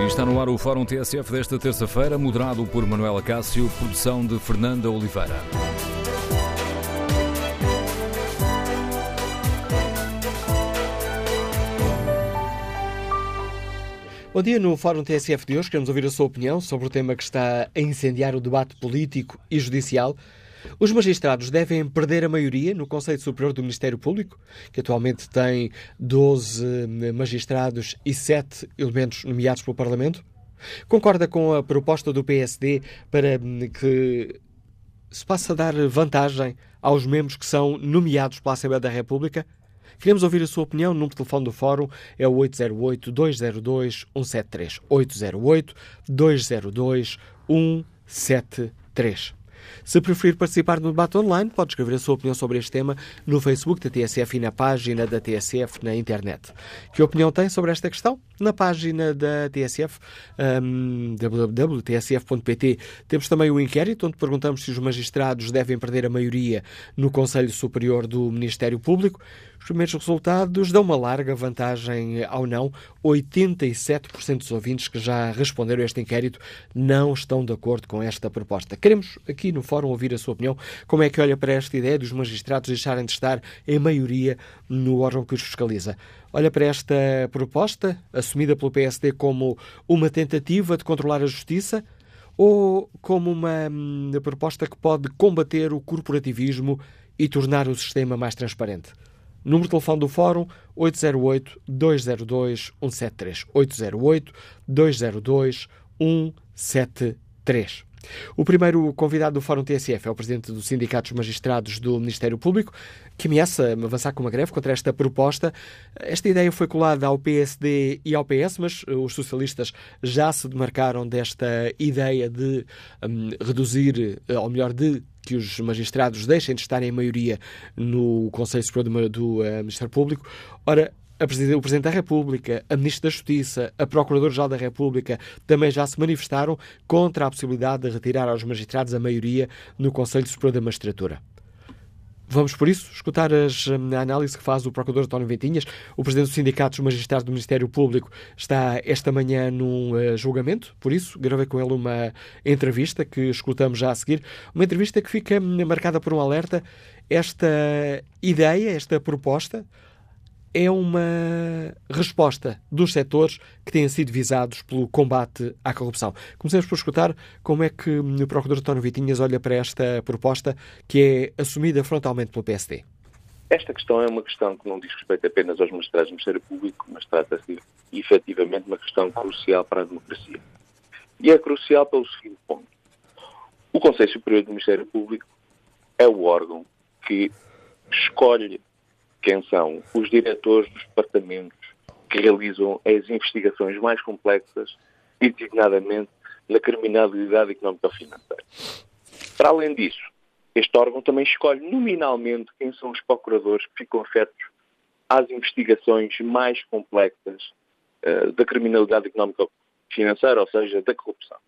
E está no ar o Fórum TSF desta terça-feira, moderado por Manuela Cássio, produção de Fernanda Oliveira. Bom dia, no Fórum TSF de hoje queremos ouvir a sua opinião sobre o tema que está a incendiar o debate político e judicial. Os magistrados devem perder a maioria no Conselho Superior do Ministério Público, que atualmente tem 12 magistrados e 7 elementos nomeados pelo Parlamento? Concorda com a proposta do PSD para que se passe a dar vantagem aos membros que são nomeados pela Assembleia da República? Queremos ouvir a sua opinião. O número de telefone do Fórum é o 808-202-173. 808-202-173. Se preferir participar no debate online, pode escrever a sua opinião sobre este tema no Facebook da TSF e na página da TSF na internet. Que opinião tem sobre esta questão? Na página da TSF, um, www.tsf.pt, temos também o inquérito onde perguntamos se os magistrados devem perder a maioria no Conselho Superior do Ministério Público. Os primeiros resultados dão uma larga vantagem ao não. 87% dos ouvintes que já responderam a este inquérito não estão de acordo com esta proposta. Queremos aqui no fórum ouvir a sua opinião. Como é que olha para esta ideia dos magistrados deixarem de estar em maioria no órgão que os fiscaliza? Olha para esta proposta, assumida pelo PSD como uma tentativa de controlar a justiça ou como uma hum, proposta que pode combater o corporativismo e tornar o sistema mais transparente? Número de telefone do Fórum 808-202-173. 808-202-173. O primeiro convidado do Fórum TSF é o presidente dos Magistrados do Ministério Público, que ameaça avançar com uma greve contra esta proposta. Esta ideia foi colada ao PSD e ao PS, mas os socialistas já se demarcaram desta ideia de um, reduzir, ou melhor, de que os magistrados deixem de estar em maioria no Conselho Superior do, do uh, Ministério Público. Ora, o Presidente da República, a Ministra da Justiça, a Procuradora-Geral da República também já se manifestaram contra a possibilidade de retirar aos magistrados a maioria no Conselho Superior da Magistratura. Vamos, por isso, escutar as, a análise que faz o Procurador António Ventinhas. O Presidente do Sindicato dos Magistrados do Ministério Público está esta manhã num uh, julgamento, por isso gravei com ele uma entrevista que escutamos já a seguir. Uma entrevista que fica marcada por um alerta. Esta ideia, esta proposta, é uma resposta dos setores que têm sido visados pelo combate à corrupção. Comecemos por escutar como é que o Procurador António Vitinhas olha para esta proposta que é assumida frontalmente pelo PSD. Esta questão é uma questão que não diz respeito apenas aos magistrados do Ministério Público, mas trata-se efetivamente de uma questão crucial para a democracia. E é crucial pelo seguinte ponto. O Conselho Superior do Ministério Público é o órgão que escolhe quem são os diretores dos departamentos que realizam as investigações mais complexas e, designadamente, na criminalidade económica financeira. Para além disso, este órgão também escolhe nominalmente quem são os procuradores que ficam afetos às investigações mais complexas uh, da criminalidade económica financeira, ou seja, da corrupção.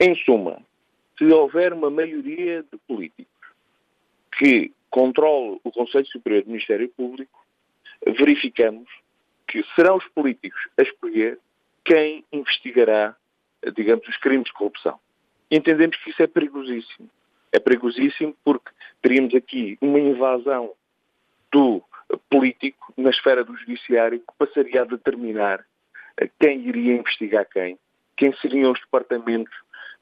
Em suma, se houver uma maioria de políticos que controle o Conselho Superior do Ministério Público, verificamos que serão os políticos a escolher quem investigará, digamos, os crimes de corrupção. Entendemos que isso é perigosíssimo. É perigosíssimo porque teríamos aqui uma invasão do político na esfera do judiciário que passaria a determinar quem iria investigar quem, quem seriam os departamentos,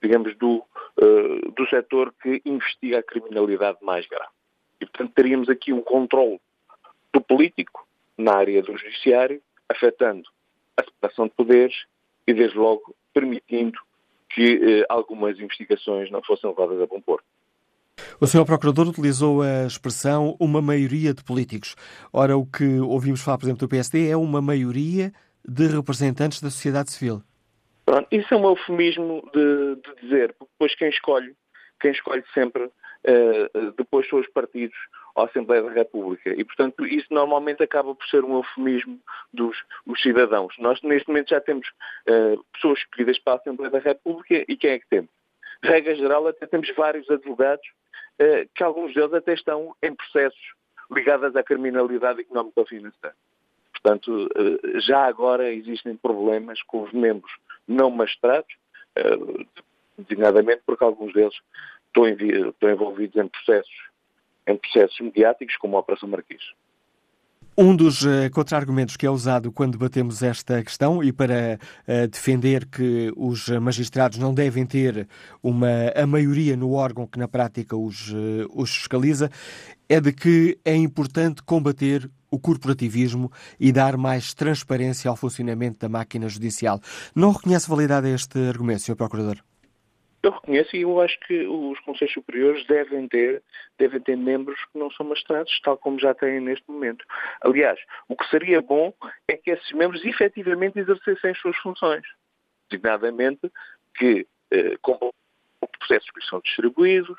digamos, do, uh, do setor que investiga a criminalidade mais grave. E, portanto, teríamos aqui um controle do político na área do judiciário, afetando a separação de poderes e, desde logo, permitindo que eh, algumas investigações não fossem levadas a bom porto. O Sr. Procurador utilizou a expressão uma maioria de políticos. Ora, o que ouvimos falar, por exemplo, do PSD é uma maioria de representantes da sociedade civil. Pronto, isso é um eufemismo de, de dizer, porque depois quem escolhe, quem escolhe sempre depois são os partidos à Assembleia da República. E, portanto, isso normalmente acaba por ser um eufemismo dos cidadãos. Nós, neste momento, já temos uh, pessoas escolhidas para a Assembleia da República e quem é que temos? Regra geral, até temos vários advogados uh, que alguns deles até estão em processos ligados à criminalidade económica ou financeira. Portanto, já agora existem problemas com os membros não magistrados, designadamente porque alguns deles estão, envolvidos em processos, em processos mediáticos, como a Operação Marquês. Um dos uh, contra-argumentos que é usado quando debatemos esta questão e para uh, defender que os magistrados não devem ter uma, a maioria no órgão que na prática os, uh, os fiscaliza é de que é importante combater o corporativismo e dar mais transparência ao funcionamento da máquina judicial. Não reconhece validade a este argumento, Sr. Procurador? Eu reconheço e eu acho que os Conselhos Superiores devem ter, devem ter membros que não são magistrados, tal como já têm neste momento. Aliás, o que seria bom é que esses membros efetivamente exercessem as suas funções. Designadamente que eh, com processos que são distribuídos,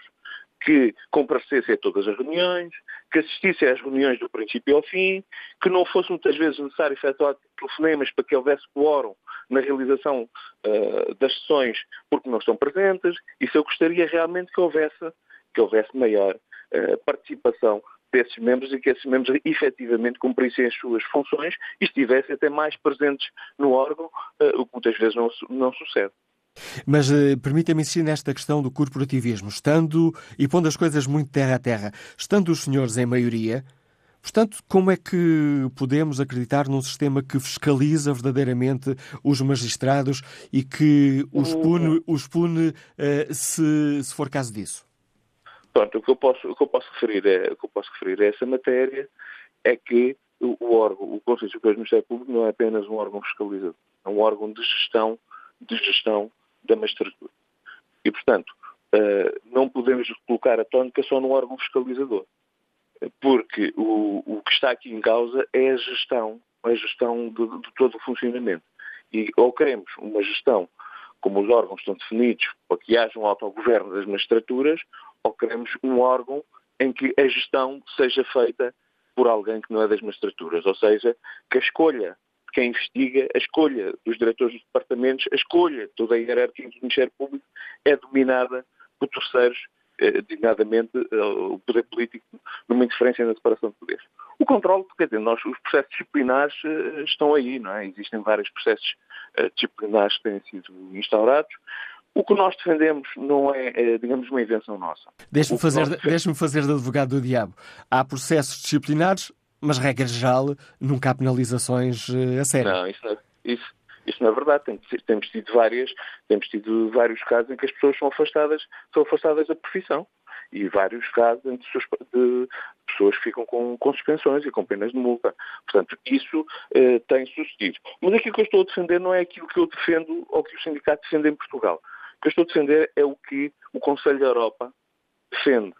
que comparecessem a todas as reuniões, que assistissem às reuniões do princípio ao fim, que não fosse muitas vezes necessário efetuar telefonemas para que houvesse quórum na realização uh, das sessões porque não estão presentes. Isso eu gostaria realmente que houvesse, que houvesse maior uh, participação desses membros e que esses membros efetivamente cumprissem as suas funções e estivessem até mais presentes no órgão, uh, o que muitas vezes não, não sucede. Mas uh, permita-me insistir nesta questão do corporativismo. Estando, e pondo as coisas muito terra a terra, estando os senhores em maioria, portanto, como é que podemos acreditar num sistema que fiscaliza verdadeiramente os magistrados e que os pune, os pune uh, se, se for caso disso? Pronto, o que eu posso, o que eu posso, referir, é, o que eu posso referir a essa matéria é que o, o órgão, o Conselho Superior do Ministério Público não é apenas um órgão fiscalizador, é um órgão de gestão, de gestão da magistratura. E, portanto, uh, não podemos colocar a tónica só no órgão fiscalizador, porque o, o que está aqui em causa é a gestão, a gestão de, de todo o funcionamento. E ou queremos uma gestão como os órgãos estão definidos para que haja um autogoverno das magistraturas, ou queremos um órgão em que a gestão seja feita por alguém que não é das magistraturas, ou seja, que a escolha quem investiga, a escolha dos diretores dos departamentos, a escolha de toda a hierarquia do Ministério Público é dominada por terceiros, eh, designadamente eh, o poder político, numa interferência na separação de poderes. O controle, quer dizer, nós, os processos disciplinares eh, estão aí, não é? Existem vários processos disciplinares que têm sido instaurados. O que nós defendemos não é, digamos, uma invenção nossa. Deixe-me fazer, deixe fazer de advogado do diabo. Há processos disciplinares mas, regra geral, nunca há penalizações eh, a sério. Não, isso não, é, isso, isso não é verdade. temos tido várias, temos tido vários casos em que as pessoas são afastadas, são afastadas da profissão. E vários casos em que de pessoas ficam com, com, suspensões e com penas de multa. Portanto, isso eh, tem sucedido. Mas aquilo que eu estou a defender não é aquilo que eu defendo ou que o sindicato defende em Portugal. O que eu estou a defender é o que o Conselho da Europa defende.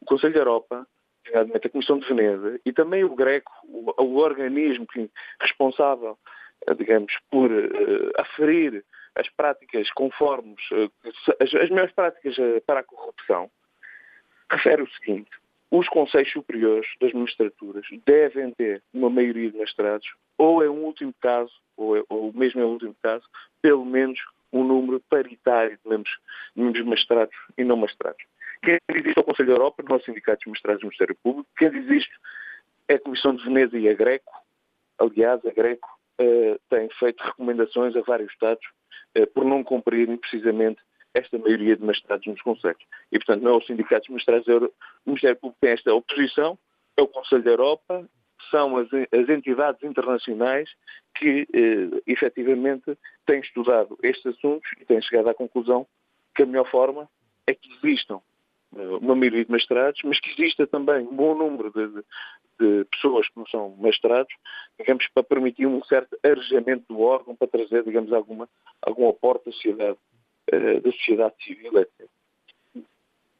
O Conselho da Europa nomeadamente a Comissão de Veneza, e também o Greco, o, o organismo que, responsável, eh, digamos, por uh, aferir as práticas conformes, uh, as, as melhores práticas uh, para a corrupção, refere o seguinte, os Conselhos Superiores das Magistraturas devem ter uma maioria de magistrados, ou em um último caso, ou, é, ou mesmo em último caso, pelo menos um número paritário de membros, membros magistrados e não magistrados. Quem existe é o Conselho da Europa, não é o Sindicato dos Magistrados do Ministério Público. Quem existe é a Comissão de Veneza e a Greco. Aliás, a Greco uh, tem feito recomendações a vários Estados uh, por não cumprirem precisamente esta maioria de magistrados nos Conselhos. E, portanto, não é o Sindicato dos Magistrados, é o Ministério Público que tem esta oposição, é o Conselho da Europa, são as, as entidades internacionais que, eh, efetivamente, têm estudado estes assuntos e têm chegado à conclusão que a melhor forma é que existam uma maioria de magistrados, mas que exista também um bom número de, de, pessoas que não são magistrados, digamos, para permitir um certo arejamento do órgão, para trazer, digamos, alguma, algum aporte da sociedade, uh, da sociedade civil, etc.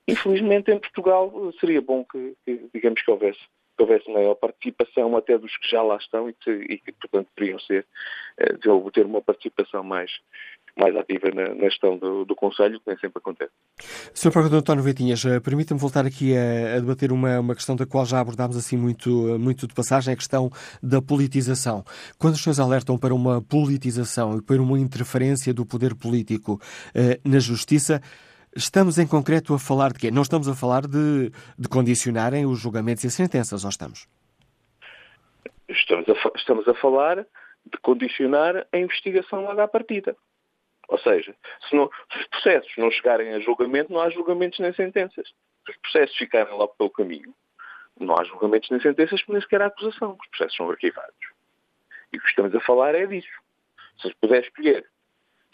Infelizmente, em Portugal, seria bom que, que digamos, que houvesse, que houvesse maior participação até dos que já lá estão e que, e que portanto, deveriam ser, ter uma participação mais, mais ativa na, na gestão do, do Conselho, que nem sempre acontece. Sr. Procurador António Vitinhas, eh, permita-me voltar aqui a, a, debater uma, uma questão da qual já abordámos assim muito, muito de passagem, a questão da politização. Quando os senhores alertam para uma politização e para uma interferência do poder político eh, na justiça, estamos em concreto a falar de quê? Não estamos a falar de, de condicionarem os julgamentos e as sentenças, ou estamos? Estamos a, estamos a falar de condicionar a investigação logo à partida. Ou seja, se, não, se, os processos não chegarem a julgamento, não há julgamentos nem sentenças. Se os processos ficarem logo pelo caminho, não há julgamentos nem sentenças, nem sequer há acusação. Os processos são arquivados. E o que estamos a falar é disso. Se se puder escolher,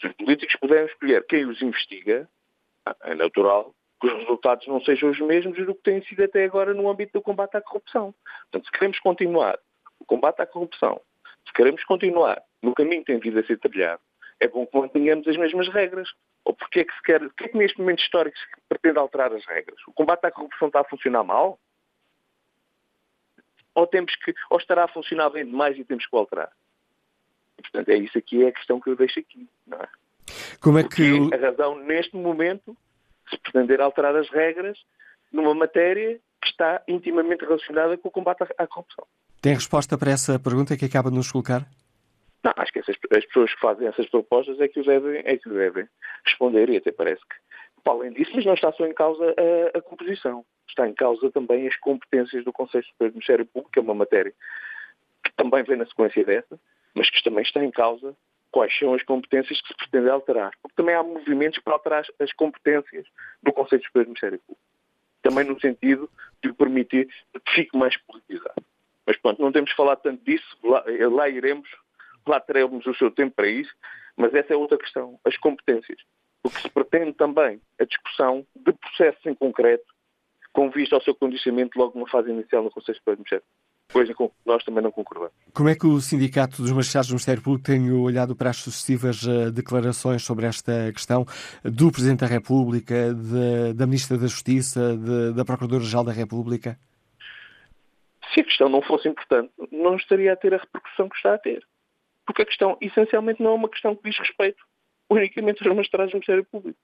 se os políticos puderem escolher quem os investiga, é natural que os resultados não sejam os mesmos do que têm sido até agora no âmbito do combate à corrupção. Portanto, se queremos continuar o combate à corrupção, se queremos continuar no caminho que tem vindo a ser trilhado, é bom que mantenhamos as mesmas regras. Ou porque é que se quer, o que é que neste momento histórico se pretende alterar as regras? O combate à corrupção está a funcionar mal? Ou, temos que, ou estará a funcionar bem demais e temos que alterar? E, portanto, é isso aqui, é a questão que eu deixo aqui. Não é? Como é que... Porque a razão, neste momento, se pretender alterar as regras numa matéria que está intimamente relacionada com o combate à corrupção. Tem resposta para essa pergunta que acaba de nos colocar? Não, acho que essas, as pessoas que fazem essas propostas é que o devem, é que devem responder e até parece que, além disso, mas não está só em causa a, a composição, está em causa também as competências do Conselho Superior do Ministério Público, que é uma matéria que também vem na sequência dessa, mas que também está em causa quais são as competências que se pretende alterar. Porque também há movimentos para alterar as competências do Conselho Superior do Ministério Público. Também no sentido de permitir que fique mais politizado. Mas pronto, não temos falado tanto disso, lá, lá iremos, lá teremos o seu tempo para isso, mas essa é outra questão, as competências. Porque se pretende também a discussão de processos em concreto, com vista ao seu condicionamento logo numa fase inicial no Conselho Superior do Ministério coisa com que nós também não concordamos. Como é que o Sindicato dos Magistrados do Ministério Público tem olhado para as sucessivas uh, declarações sobre esta questão do Presidente da República, de, da Ministra da Justiça, de, da Procuradora-Geral da República? Se a questão não fosse importante, não estaria a ter a repercussão que está a ter. Porque a questão, essencialmente, não é uma questão que diz respeito unicamente aos magistrados do Ministério Público.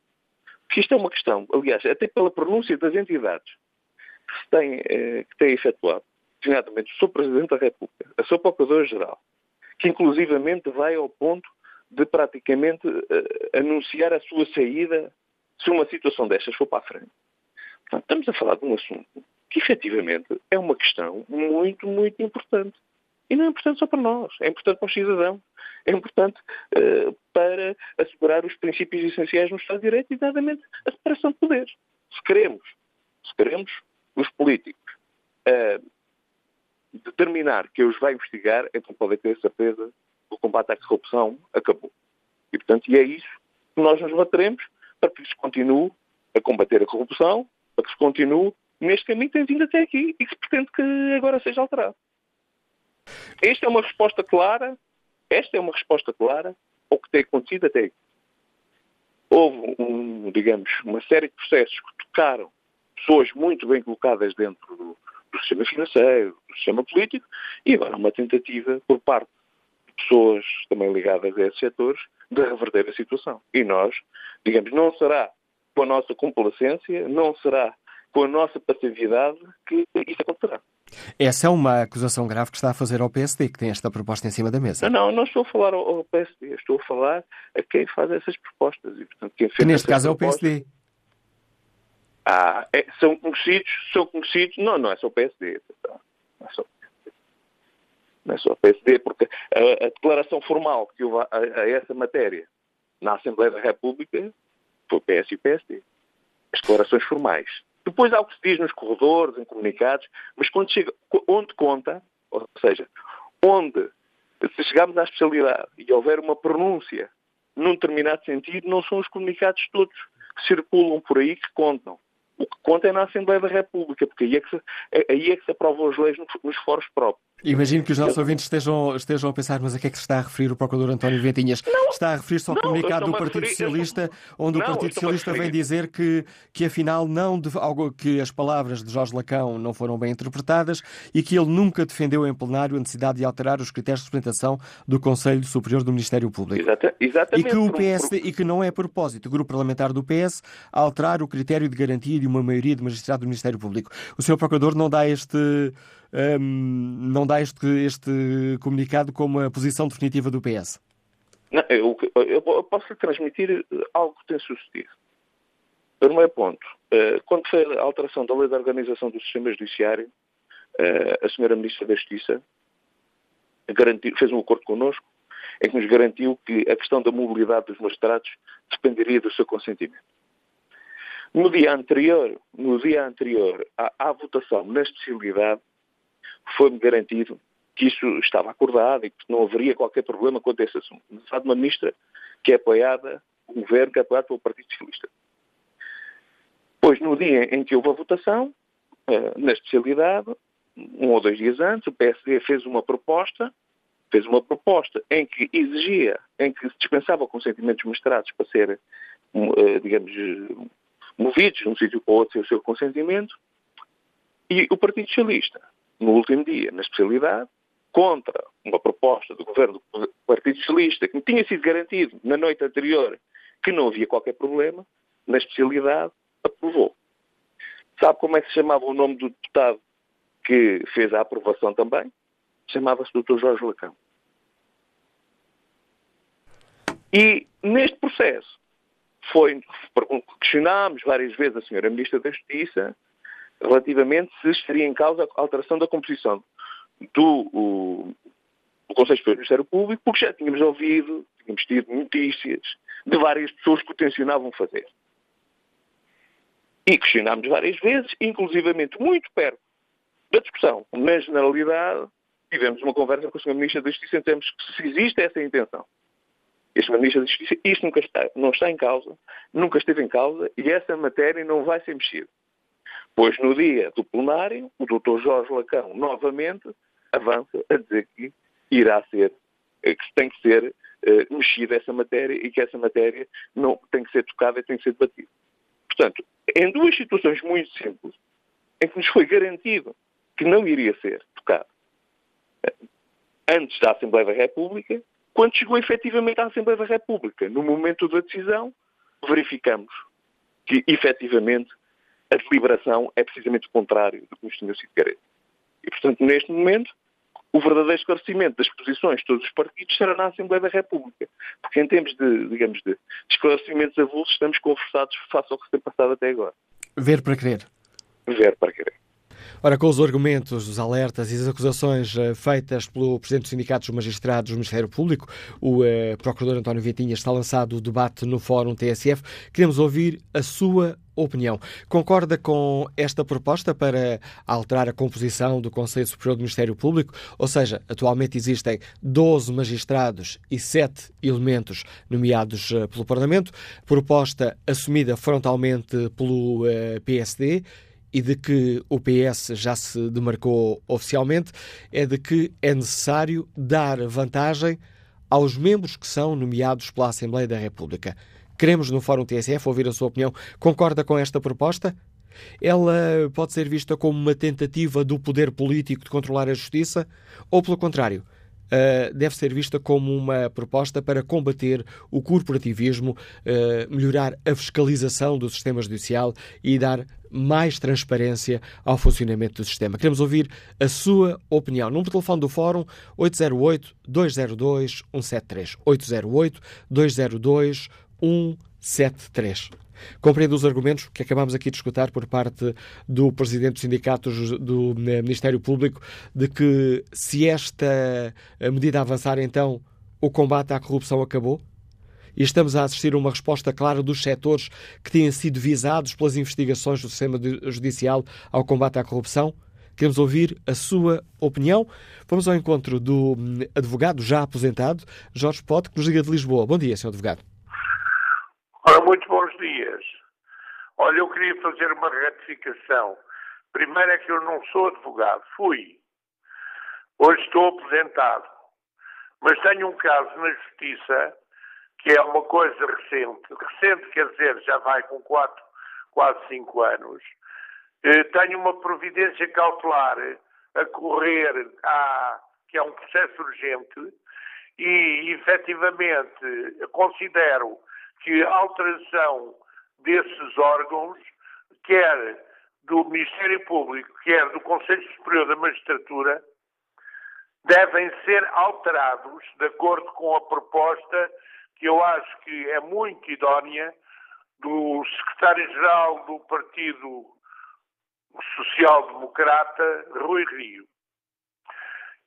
Porque isto é uma questão, aliás, até pela pronúncia das entidades que, têm, eh, que têm efetuado, designadamente o Sr. Presidente da República, a Sr. Procurador-Geral, que inclusivamente vai ao ponto de praticamente uh, anunciar a sua saída se uma situação destas for para a frente. Portanto, estamos a falar de um assunto que efetivamente é uma questão muito, muito importante. E não é importante só para nós, é importante para os cidadãos, é importante uh, para assegurar os princípios essenciais no Estado de Direito e, exatamente, a separação de poderes. Se queremos, se queremos os políticos uh, determinar que os vai investigar, então podem ter certeza que o combate à corrupção acabou. E, portanto, e é isso que nós nos bateremos para que se continue a combater a corrupção, para que se continue neste caminho que tem vindo até aqui e que se pretende que agora seja alterado. Esta é uma resposta clara, esta é uma resposta clara ao que tem acontecido até aqui. Houve, um, digamos, uma série de processos que tocaram pessoas muito bem colocadas dentro do, do sistema financeiro, do sistema político, e agora uma tentativa por parte de pessoas também ligadas a esses setores de reverter a situação. E nós, digamos, não será com a nossa complacência, não será com a nossa passividade que isso acontecerá. Essa é uma acusação grave que está a fazer ao PSD, que tem esta proposta em cima da mesa. Não, não, não estou a falar ao, PSD, estou a falar a quem faz essas propostas. E, portanto, quem fez que neste caso é o PSD. Ah, é, são conhecidos, são conhecidos, não, não é só o PSD, não é só, não é só o PSD, porque a, a declaração formal que houve a, a, essa matéria na Assembleia da República foi PS e o PSD. As declarações formais. Depois há o que se diz nos corredores, em comunicados, mas quando chega, onde conta, ou seja, onde, se chegarmos à especialidade e houver uma pronúncia num determinado sentido, não são os comunicados todos que circulam por aí que contam. O que conta é na Assembleia da República, porque aí é que se, é, aí é que se aprovam as leis nos foros próprios. Imagino que os nossos ouvintes estejam, estejam a pensar, mas a que é que se está a referir o Procurador António Ventinhas? Não, está a referir-se ao comunicado do Partido referir, Socialista, onde não, o Partido Socialista vem dizer que, que afinal não de, algo, que as palavras de Jorge Lacão não foram bem interpretadas e que ele nunca defendeu em plenário a necessidade de alterar os critérios de representação do Conselho Superior do Ministério Público. Exata, exatamente. E que o PS e que não é propósito, o grupo parlamentar do PS, alterar o critério de garantia de uma maioria de magistrados do Ministério Público. O Sr. Procurador não dá este não dá este, este comunicado como a posição definitiva do PS? Não, eu, eu, posso lhe transmitir algo que tem sucedido. Primeiro ponto, uh, quando foi a alteração da lei da organização do sistema judiciário, uh, a senhora Ministra da Justiça garantiu, fez um acordo connosco em que nos garantiu que a questão da mobilidade dos magistrados dependeria do seu consentimento. No dia anterior, no dia anterior à, à votação na especialidade, foi-me garantido que isso estava acordado e que não haveria qualquer problema quanto a esse assunto. De uma ministra que é apoiada, o governo que é apoiado pelo Partido Socialista. Pois, no dia em que houve a votação, eh, na especialidade, um ou dois dias antes, o PSD fez uma proposta, fez uma proposta em que exigia, em que se dispensava consentimentos mostrados para ser, eh, digamos, movidos de um sítio para outro sem o seu consentimento, e o Partido Socialista, no último dia, na especialidade, contra uma proposta do governo do Partido Socialista, que tinha sido garantido na noite anterior que não havia qualquer problema, na especialidade, aprovou. Sabe como é que se chamava o nome do deputado que fez a aprovação também? Chamava-se Dr. Jorge Lacão. E neste processo foi, questionámos várias vezes a senhora Ministra da Justiça relativamente se estaria em causa a alteração da composição do, o, do Conselho Superior do Ministério Público, porque já tínhamos ouvido, tínhamos tido notícias de várias pessoas que o tensionavam fazer. E questionámos várias vezes, inclusivamente muito perto da discussão. Na generalidade, tivemos uma conversa com o Sr. Ministro da Justiça e entendemos que se existe essa intenção. E Sr. Ministro da Justiça, isto nunca está, não está em causa, nunca esteve em causa e essa matéria não vai ser mexida. Pois no dia do plenário, o Dr. Jorge Lacão novamente avança a dizer que irá ser, eh, que tem que ser uh, mexida essa matéria e que essa matéria não tem que ser tocada e tem que ser debatida. Portanto, em duas situações muito simples, em que nos foi garantido que não iria ser tocado eh, antes da Assembleia da República, quando chegou efetivamente à Assembleia da República, no momento da decisão, verificamos que efetivamente a deliberação é precisamente o contrário do que nos tinha sido garantido. E, portanto, neste momento, o verdadeiro esclarecimento das posições de todos os partidos será na Assembleia da República. Porque em termos de, digamos, de esclarecimentos avulsos, estamos conversados face ao que se tem passado até agora. Ver para crer. Ver para crer. Ora, com os argumentos, os alertas e as acusações uh, feitas pelo Presidente do Sindicato dos Magistrados do Ministério Público, o uh, Procurador António Vitinha, está lançado o debate no Fórum TSF. Queremos ouvir a sua opinião. Concorda com esta proposta para alterar a composição do Conselho Superior do Ministério Público? Ou seja, atualmente existem 12 magistrados e 7 elementos nomeados uh, pelo Parlamento, proposta assumida frontalmente pelo PSD e de que o PS já se demarcou oficialmente, é de que é necessário dar vantagem aos membros que são nomeados pela Assembleia da República. Queremos no Fórum TSF ouvir a sua opinião. Concorda com esta proposta? Ela pode ser vista como uma tentativa do poder político de controlar a justiça ou, pelo contrário, deve ser vista como uma proposta para combater o corporativismo, uh, melhorar a fiscalização do sistema judicial e dar mais transparência ao funcionamento do sistema. Queremos ouvir a sua opinião. Número de telefone do Fórum 808-202-173. 808-202-173. Compreendo os argumentos que acabamos aqui de escutar por parte do Presidente dos Sindicatos do Ministério Público de que se esta medida avançar, então o combate à corrupção acabou? e estamos a assistir a uma resposta clara dos setores que têm sido visados pelas investigações do sistema judicial ao combate à corrupção? Queremos ouvir a sua opinião. Vamos ao encontro do hum, advogado já aposentado, Jorge Pote, que nos liga de Lisboa. Bom dia, Sr. Advogado. Ora, muito bons dias. Olha, eu queria fazer uma retificação. Primeiro é que eu não sou advogado, fui. Hoje estou aposentado. Mas tenho um caso na Justiça que é uma coisa recente. Recente quer dizer, já vai com quatro, quase cinco anos. Eh, tenho uma providência cautelar a correr, à, que é um processo urgente, e efetivamente considero que a alteração desses órgãos, quer do Ministério Público, quer do Conselho Superior da Magistratura, devem ser alterados de acordo com a proposta que eu acho que é muito idónea, do secretário-geral do Partido Social Democrata, Rui Rio.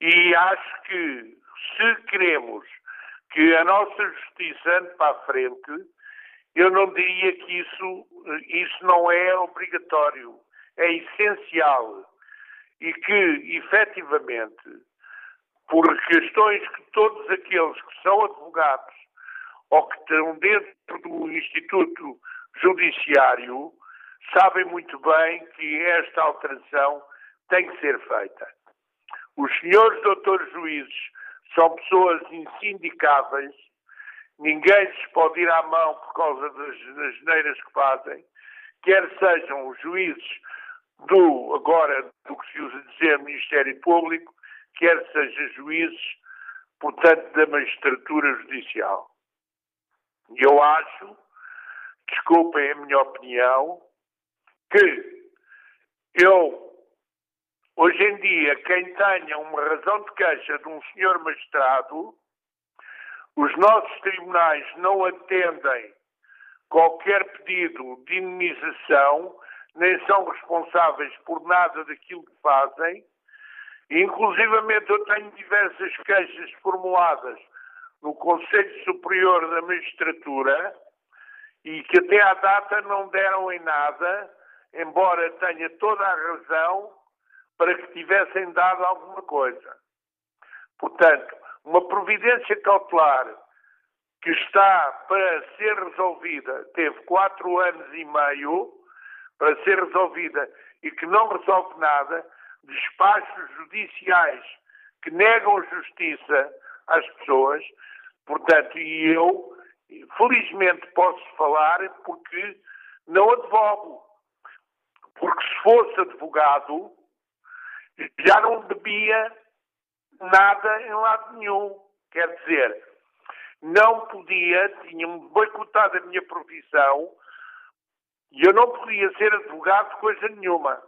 E acho que se queremos que a nossa justiça ande para a frente, eu não diria que isso, isso não é obrigatório, é essencial. E que, efetivamente, por questões que todos aqueles que são advogados ou que estão dentro do Instituto Judiciário sabem muito bem que esta alteração tem que ser feita. Os senhores doutores juízes são pessoas insindicáveis, ninguém lhes pode ir à mão por causa das, das geneiras que fazem, quer sejam os juízes do, agora, do que se usa dizer Ministério Público, quer sejam juízes, portanto, da magistratura judicial. E eu acho, desculpem a minha opinião, que eu, hoje em dia, quem tenha uma razão de queixa de um senhor magistrado, os nossos tribunais não atendem qualquer pedido de indemnização, nem são responsáveis por nada daquilo que fazem. Inclusivamente eu tenho diversas queixas formuladas no Conselho Superior da Magistratura e que até à data não deram em nada, embora tenha toda a razão para que tivessem dado alguma coisa. Portanto, uma providência cautelar que está para ser resolvida, teve quatro anos e meio para ser resolvida e que não resolve nada, despachos judiciais que negam justiça às pessoas, portanto, e eu felizmente posso falar porque não advogo. Porque se fosse advogado, já não devia nada em lado nenhum. Quer dizer, não podia, tinham boicotado a minha profissão e eu não podia ser advogado de coisa nenhuma.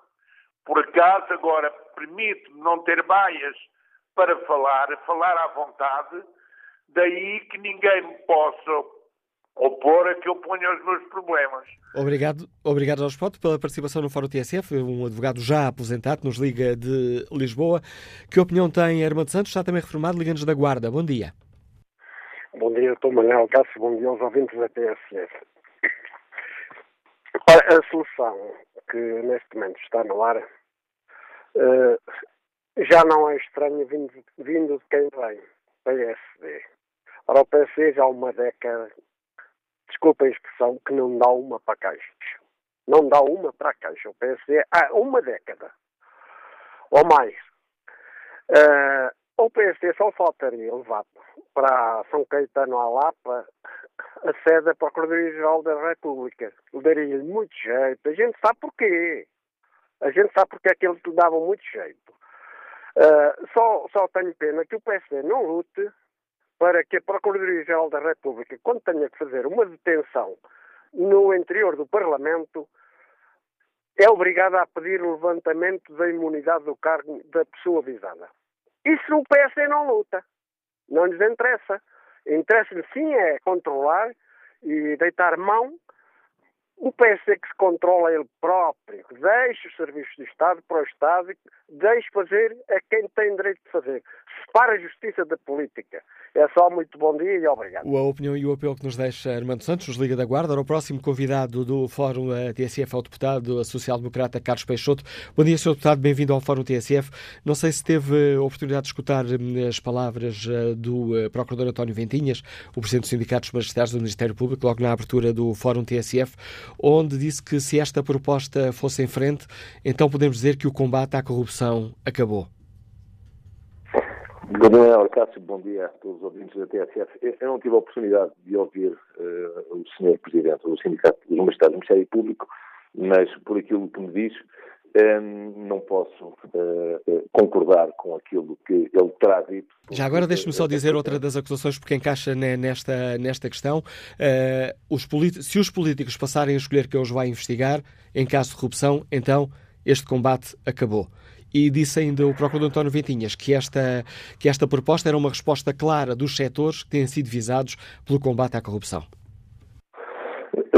Por acaso, agora, permite-me não ter baias para falar, falar à vontade, daí que ninguém me possa opor a que eu ponha os meus problemas. Obrigado, obrigado Jorge Pote pela participação no Fórum TSF, um advogado já aposentado, nos liga de Lisboa. Que opinião tem Armando Santos? Está também reformado, liga-nos da Guarda. Bom dia. Bom dia, estou Manuel Cássio, bom dia aos ouvintes da TSF. A solução que neste momento está no ar uh, já não é estranha vindo, vindo de quem vem, PSD. Ora, o PSD já há uma década, desculpa a expressão, que não dá uma para a caixa. Não dá uma para a caixa. O PSD há uma década. Ou mais. Uh, o PSD só faltaria levar para São Caetano à Lapa a sede da Procuradoria-Geral da República. Daria-lhe muito jeito. A gente sabe porquê. A gente sabe porque é que eles lhe davam muito jeito. Uh, só, só tenho pena que o PSD não lute para que a Procuradoria-Geral da República, quando tenha que fazer uma detenção no interior do Parlamento, é obrigada a pedir o levantamento da imunidade do cargo da pessoa visada. Isso o PSD não luta. Não lhes interessa. Interessa-lhe sim é controlar e deitar mão. O PSD que se controla ele próprio, que deixe os serviços de Estado para o Estado, deixe fazer a quem tem direito de fazer. Separa a justiça da política. É só muito bom dia e obrigado. A opinião e o apelo que nos deixa Armando Santos, nos Liga da Guarda. o próximo convidado do Fórum TSF é o deputado social-democrata Carlos Peixoto. Bom dia, Sr. Deputado, bem-vindo ao Fórum TSF. Não sei se teve oportunidade de escutar hum, as palavras eh, do eh, Procurador António Ventinhas, o Presidente dos Sindicatos Magistrados do Ministério Público, logo na abertura do Fórum TSF, onde disse que se esta proposta fosse em frente, então podemos dizer que o combate à corrupção acabou. Daniel Cássio, bom dia a todos os ouvintes da TSF. Eu não tive a oportunidade de ouvir uh, o Sr. Presidente do Sindicato dos Magistrados do Ministério Público, mas por aquilo que me diz, um, não posso uh, concordar com aquilo que ele terá dito. Já agora deixe-me só dizer outra das acusações, porque encaixa nesta, nesta questão. Uh, os se os políticos passarem a escolher quem os vai investigar, em caso de corrupção, então este combate acabou e disse ainda o Procurador António Ventinhas que esta, que esta proposta era uma resposta clara dos setores que têm sido visados pelo combate à corrupção.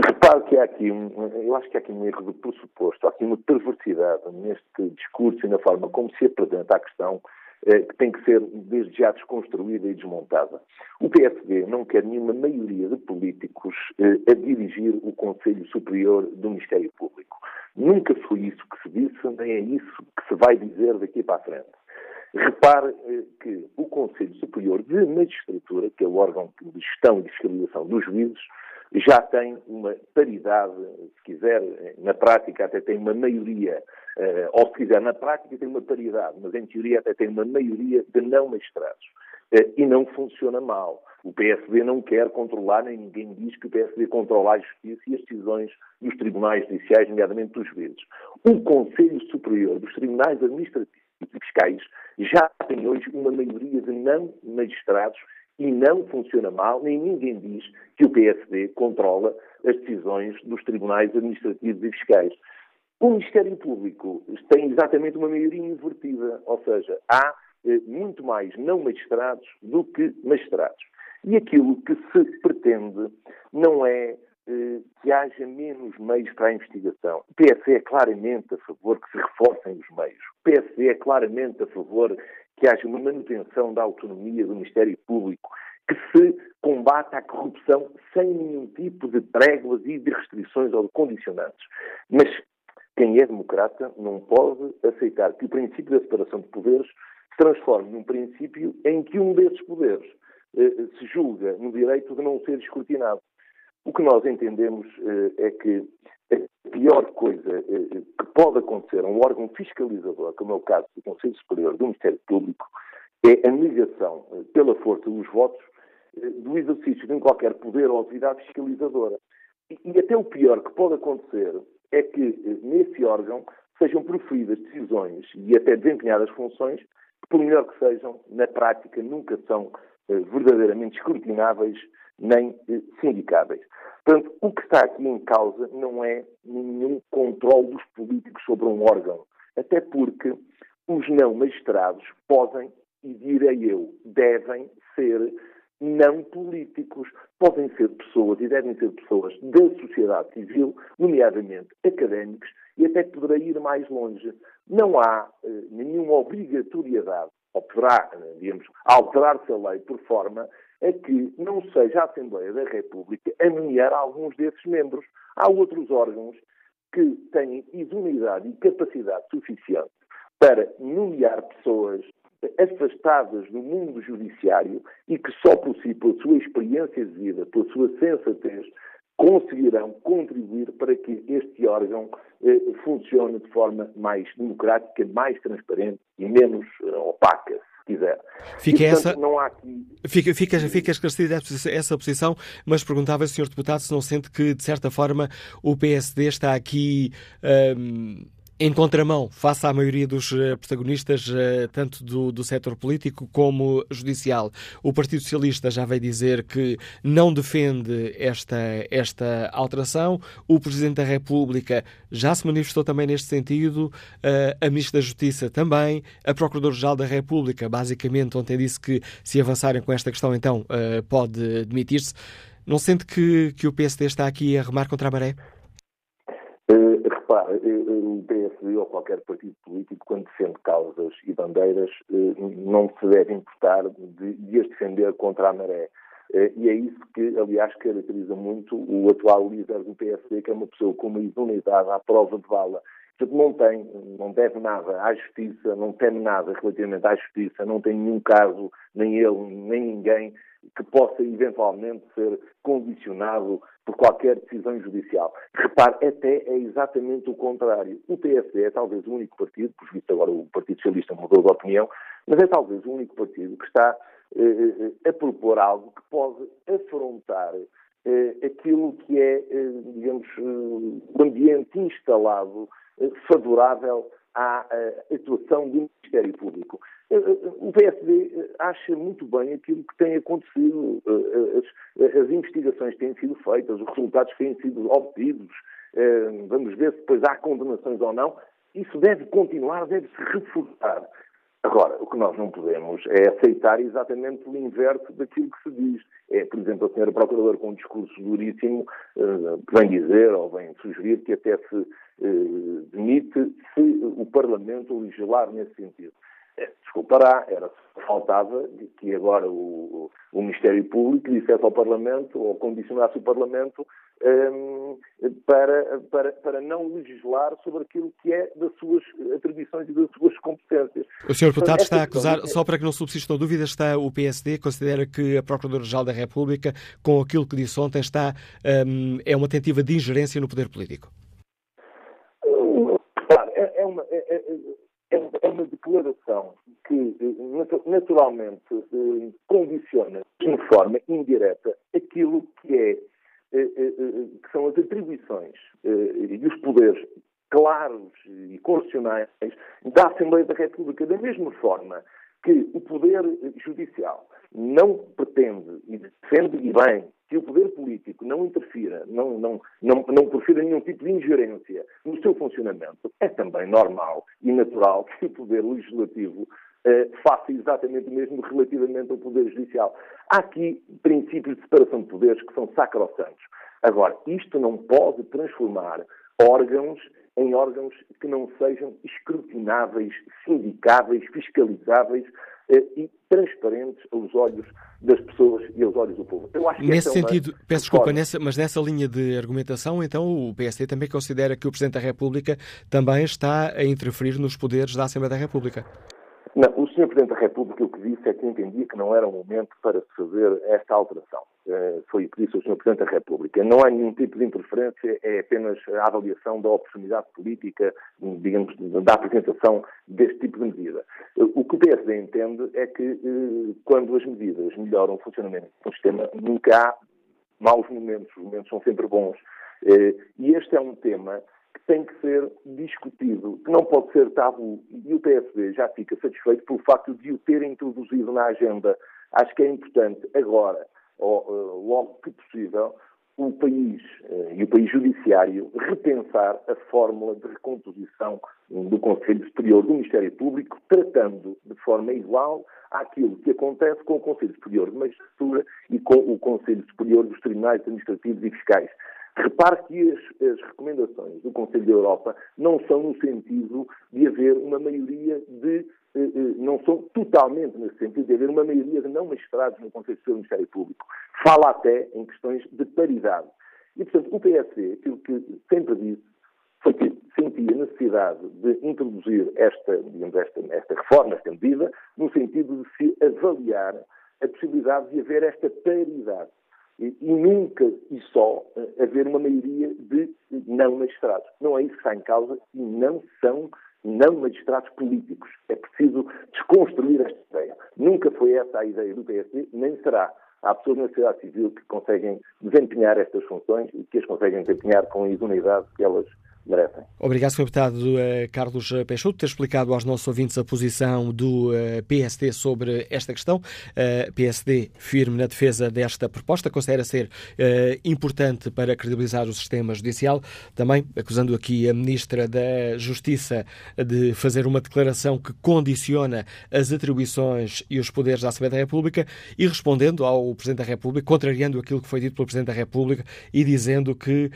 Repare que há aqui, eu acho que há aqui um erro de pressuposto, há aqui uma perversidade neste discurso e na forma como se apresenta a questão que tem que ser desde já desconstruída e desmontada. O PSD não quer nenhuma maioria de políticos a dirigir o Conselho Superior do Ministério Público. Nunca foi isso que se disse, nem é isso que se vai dizer daqui para a frente. Repare que o Conselho Superior de Magistratura, que é o órgão de gestão e fiscalização dos juízes, já tem uma paridade, se quiser, na prática até tem uma maioria, eh, ou se quiser, na prática tem uma paridade, mas em teoria até tem uma maioria de não magistrados. Eh, e não funciona mal. O PSD não quer controlar, nem ninguém diz que o PSD controla a justiça e as decisões dos tribunais judiciais, nomeadamente dos juízes. O Conselho Superior dos Tribunais Administrativos e Fiscais já tem hoje uma maioria de não magistrados e não funciona mal, nem ninguém diz que o PSD controla as decisões dos tribunais administrativos e fiscais. O Ministério Público tem exatamente uma maioria invertida, ou seja, há eh, muito mais não magistrados do que magistrados. E aquilo que se pretende não é eh, que haja menos meios para a investigação. O PSD é claramente a favor que se reforcem os meios. O PSD é claramente a favor que haja uma manutenção da autonomia do Ministério Público, que se combata a corrupção sem nenhum tipo de tréguas e de restrições ou de condicionantes. Mas quem é democrata não pode aceitar que o princípio da separação de poderes se transforme num princípio em que um desses poderes eh, se julga no direito de não ser escrutinado. O que nós entendemos eh, é que a pior coisa eh, que pode acontecer a um órgão fiscalizador, como é o caso do Conselho Superior do Ministério Público, é a negação, eh, pela força dos votos, eh, do exercício de qualquer poder ou atividade fiscalizadora. E, até o pior que pode acontecer é que eh, nesse órgão sejam proferidas decisões e até desempenhadas funções que, por melhor que sejam, na prática nunca são verdadeiramente escrutináveis nem sindicáveis. Portanto, o que está aqui em causa não é nenhum controle dos políticos sobre um órgão, até porque os não magistrados podem, e direi eu, devem ser não políticos. Podem ser pessoas e devem ser pessoas da sociedade civil, nomeadamente académicos, e até poderá ir mais longe. Não há eh, nenhuma obrigatoriedade, ou poderá, eh, digamos, alterar-se a lei por forma a que não seja a Assembleia da República a nomear alguns desses membros. Há outros órgãos que têm idoneidade e capacidade suficiente para nomear pessoas afastadas do mundo judiciário e que só por si, pela sua experiência de vida, pela sua sensatez, conseguirão contribuir para que este órgão eh, funcione de forma mais democrática, mais transparente e menos eh, opaca quiser. Fica, e, portanto, essa, não há aqui... fica, fica, fica esclarecida essa posição, mas perguntava, Sr. Deputado, se não sente que, de certa forma, o PSD está aqui. Hum em contramão, face à maioria dos eh, protagonistas, eh, tanto do, do setor político como judicial. O Partido Socialista já veio dizer que não defende esta, esta alteração. O Presidente da República já se manifestou também neste sentido. Eh, a Ministra da Justiça também. A Procuradora-Geral da República, basicamente, ontem disse que se avançarem com esta questão, então pode demitir-se. Não sente que, que o PSD está aqui a remar contra a maré? Repare, o PSD ou qualquer partido político, quando defende causas e bandeiras, uh, não se deve importar de, de as defender contra a maré. E é isso que, aliás, caracteriza muito o atual líder do PSD, que é uma pessoa com uma idoneidade à prova de bala. Portanto, não tem, não deve nada à justiça, não teme nada relativamente à justiça, não tem nenhum caso, nem ele, nem ninguém, que possa eventualmente ser condicionado por qualquer decisão judicial. Repare, até é exatamente o contrário. O PSD é talvez o único partido, por visto agora o Partido Socialista mudou de opinião, mas é talvez o único partido que está eh, eh a propor algo que pode afrontar eh, aquilo que é, eh, digamos, eh, o ambiente instalado eh, favorável à atuação do Ministério Público. O PSD acha muito bem aquilo que tem acontecido, as, as investigações têm sido feitas, os resultados têm sido obtidos, vamos ver se depois há condenações ou não. Isso deve continuar, deve-se reforçar. Agora, o que nós não podemos é aceitar exatamente o inverso daquilo que se diz. É, por exemplo, a senhora Procuradora com um discurso duríssimo que vem dizer ou vem sugerir que até se demite se o Parlamento legislar nesse sentido. Desculpará, era faltava que agora o, o Ministério Público dissesse ao Parlamento ou condicionasse o Parlamento um, para, para, para não legislar sobre aquilo que é das suas atribuições e das suas competências. O Sr. Deputado está a acusar, só para que não subsistam dúvidas, está o PSD, considera que a Procuradora-Geral da República, com aquilo que disse ontem, está, um, é uma tentativa de ingerência no poder político? Claro, é, é uma, é, é, é uma declaração que naturalmente condiciona de forma indireta aquilo que é eh, eh, eh, que são as atribuições e os poderes claros e constitucionais da Assembleia da República, da mesma forma que o Poder Judicial não pretende e defende e bem que o Poder Político não interfira, não, não, não, não profira nenhum tipo de ingerência no seu funcionamento, é também normal e natural que o Poder Legislativo eh, faça exatamente o mesmo relativamente ao Poder Judicial. Há aqui princípios de separação de poderes que são sacrossantos. Agora, isto não pode transformar órgãos em órgãos que não sejam escrutináveis, sindicáveis, fiscalizáveis eh, e transparentes aos olhos das pessoas e aos olhos do povo. nesse é sentido, peço desculpa, nessa, mas nessa linha de argumentação, então o PSD também considera que o Presidente da República também está a interferir nos poderes da Assembleia da República? Não, o Sr. Presidente da República disse é que entendia que não era o momento para se fazer esta alteração. Uh, foi o que disse o Sr. Presidente da República. Não há nenhum tipo de interferência, é apenas a avaliação da oportunidade política, digamos, da apresentação deste tipo de medida. Uh, o que o PSD entende é que uh, quando as medidas melhoram o funcionamento do sistema, nunca há maus momentos, os momentos são sempre bons. e este é um tema que tem que ser discutido, que não pode ser tabu. E o PSD já fica satisfeito pelo facto de o ter introduzido na agenda. Acho que é importante agora, ou, eh, logo que possível, o país eh, e o país judiciário repensar a fórmula de recomposição do Conselho Superior do Ministério Público, tratando de forma igual àquilo que acontece com o Conselho Superior de Magistratura e com o Conselho Superior dos Tribunais Administrativos e Fiscais. Repare que as, as, recomendações do Conselho da Europa não são no sentido de haver uma maioria de. Eh, eh, não são totalmente nesse sentido de haver uma maioria de não magistrados no Conselho do Ministério Público. Fala até em questões de paridade. E, portanto, o PSD, aquilo que sempre disse, foi que sentia necessidade de introduzir esta, digamos, esta, esta reforma, esta medida, no sentido de se avaliar a possibilidade de haver esta paridade e, nunca e só eh, haver uma maioria de não magistrados. Não é isso que está em causa e não são não magistrados políticos. É preciso desconstruir esta ideia. Nunca foi essa a ideia do PSD, nem será. Há pessoas na sociedade civil que conseguem desempenhar estas funções e que as conseguem desempenhar com a idoneidade que elas merecem. Obrigado, Sr. Deputado uh, Carlos Peixoto, por ter explicado aos nossos ouvintes a posição do eh, PSD sobre esta questão. Uh, PSD firme na defesa desta proposta, considera ser importante para credibilizar o sistema judicial. Também acusando aqui a Ministra da Justiça de fazer uma declaração que condiciona as atribuições e os poderes da Assembleia da República e respondendo ao Presidente da República, contrariando aquilo que foi dito pelo Presidente da República e dizendo que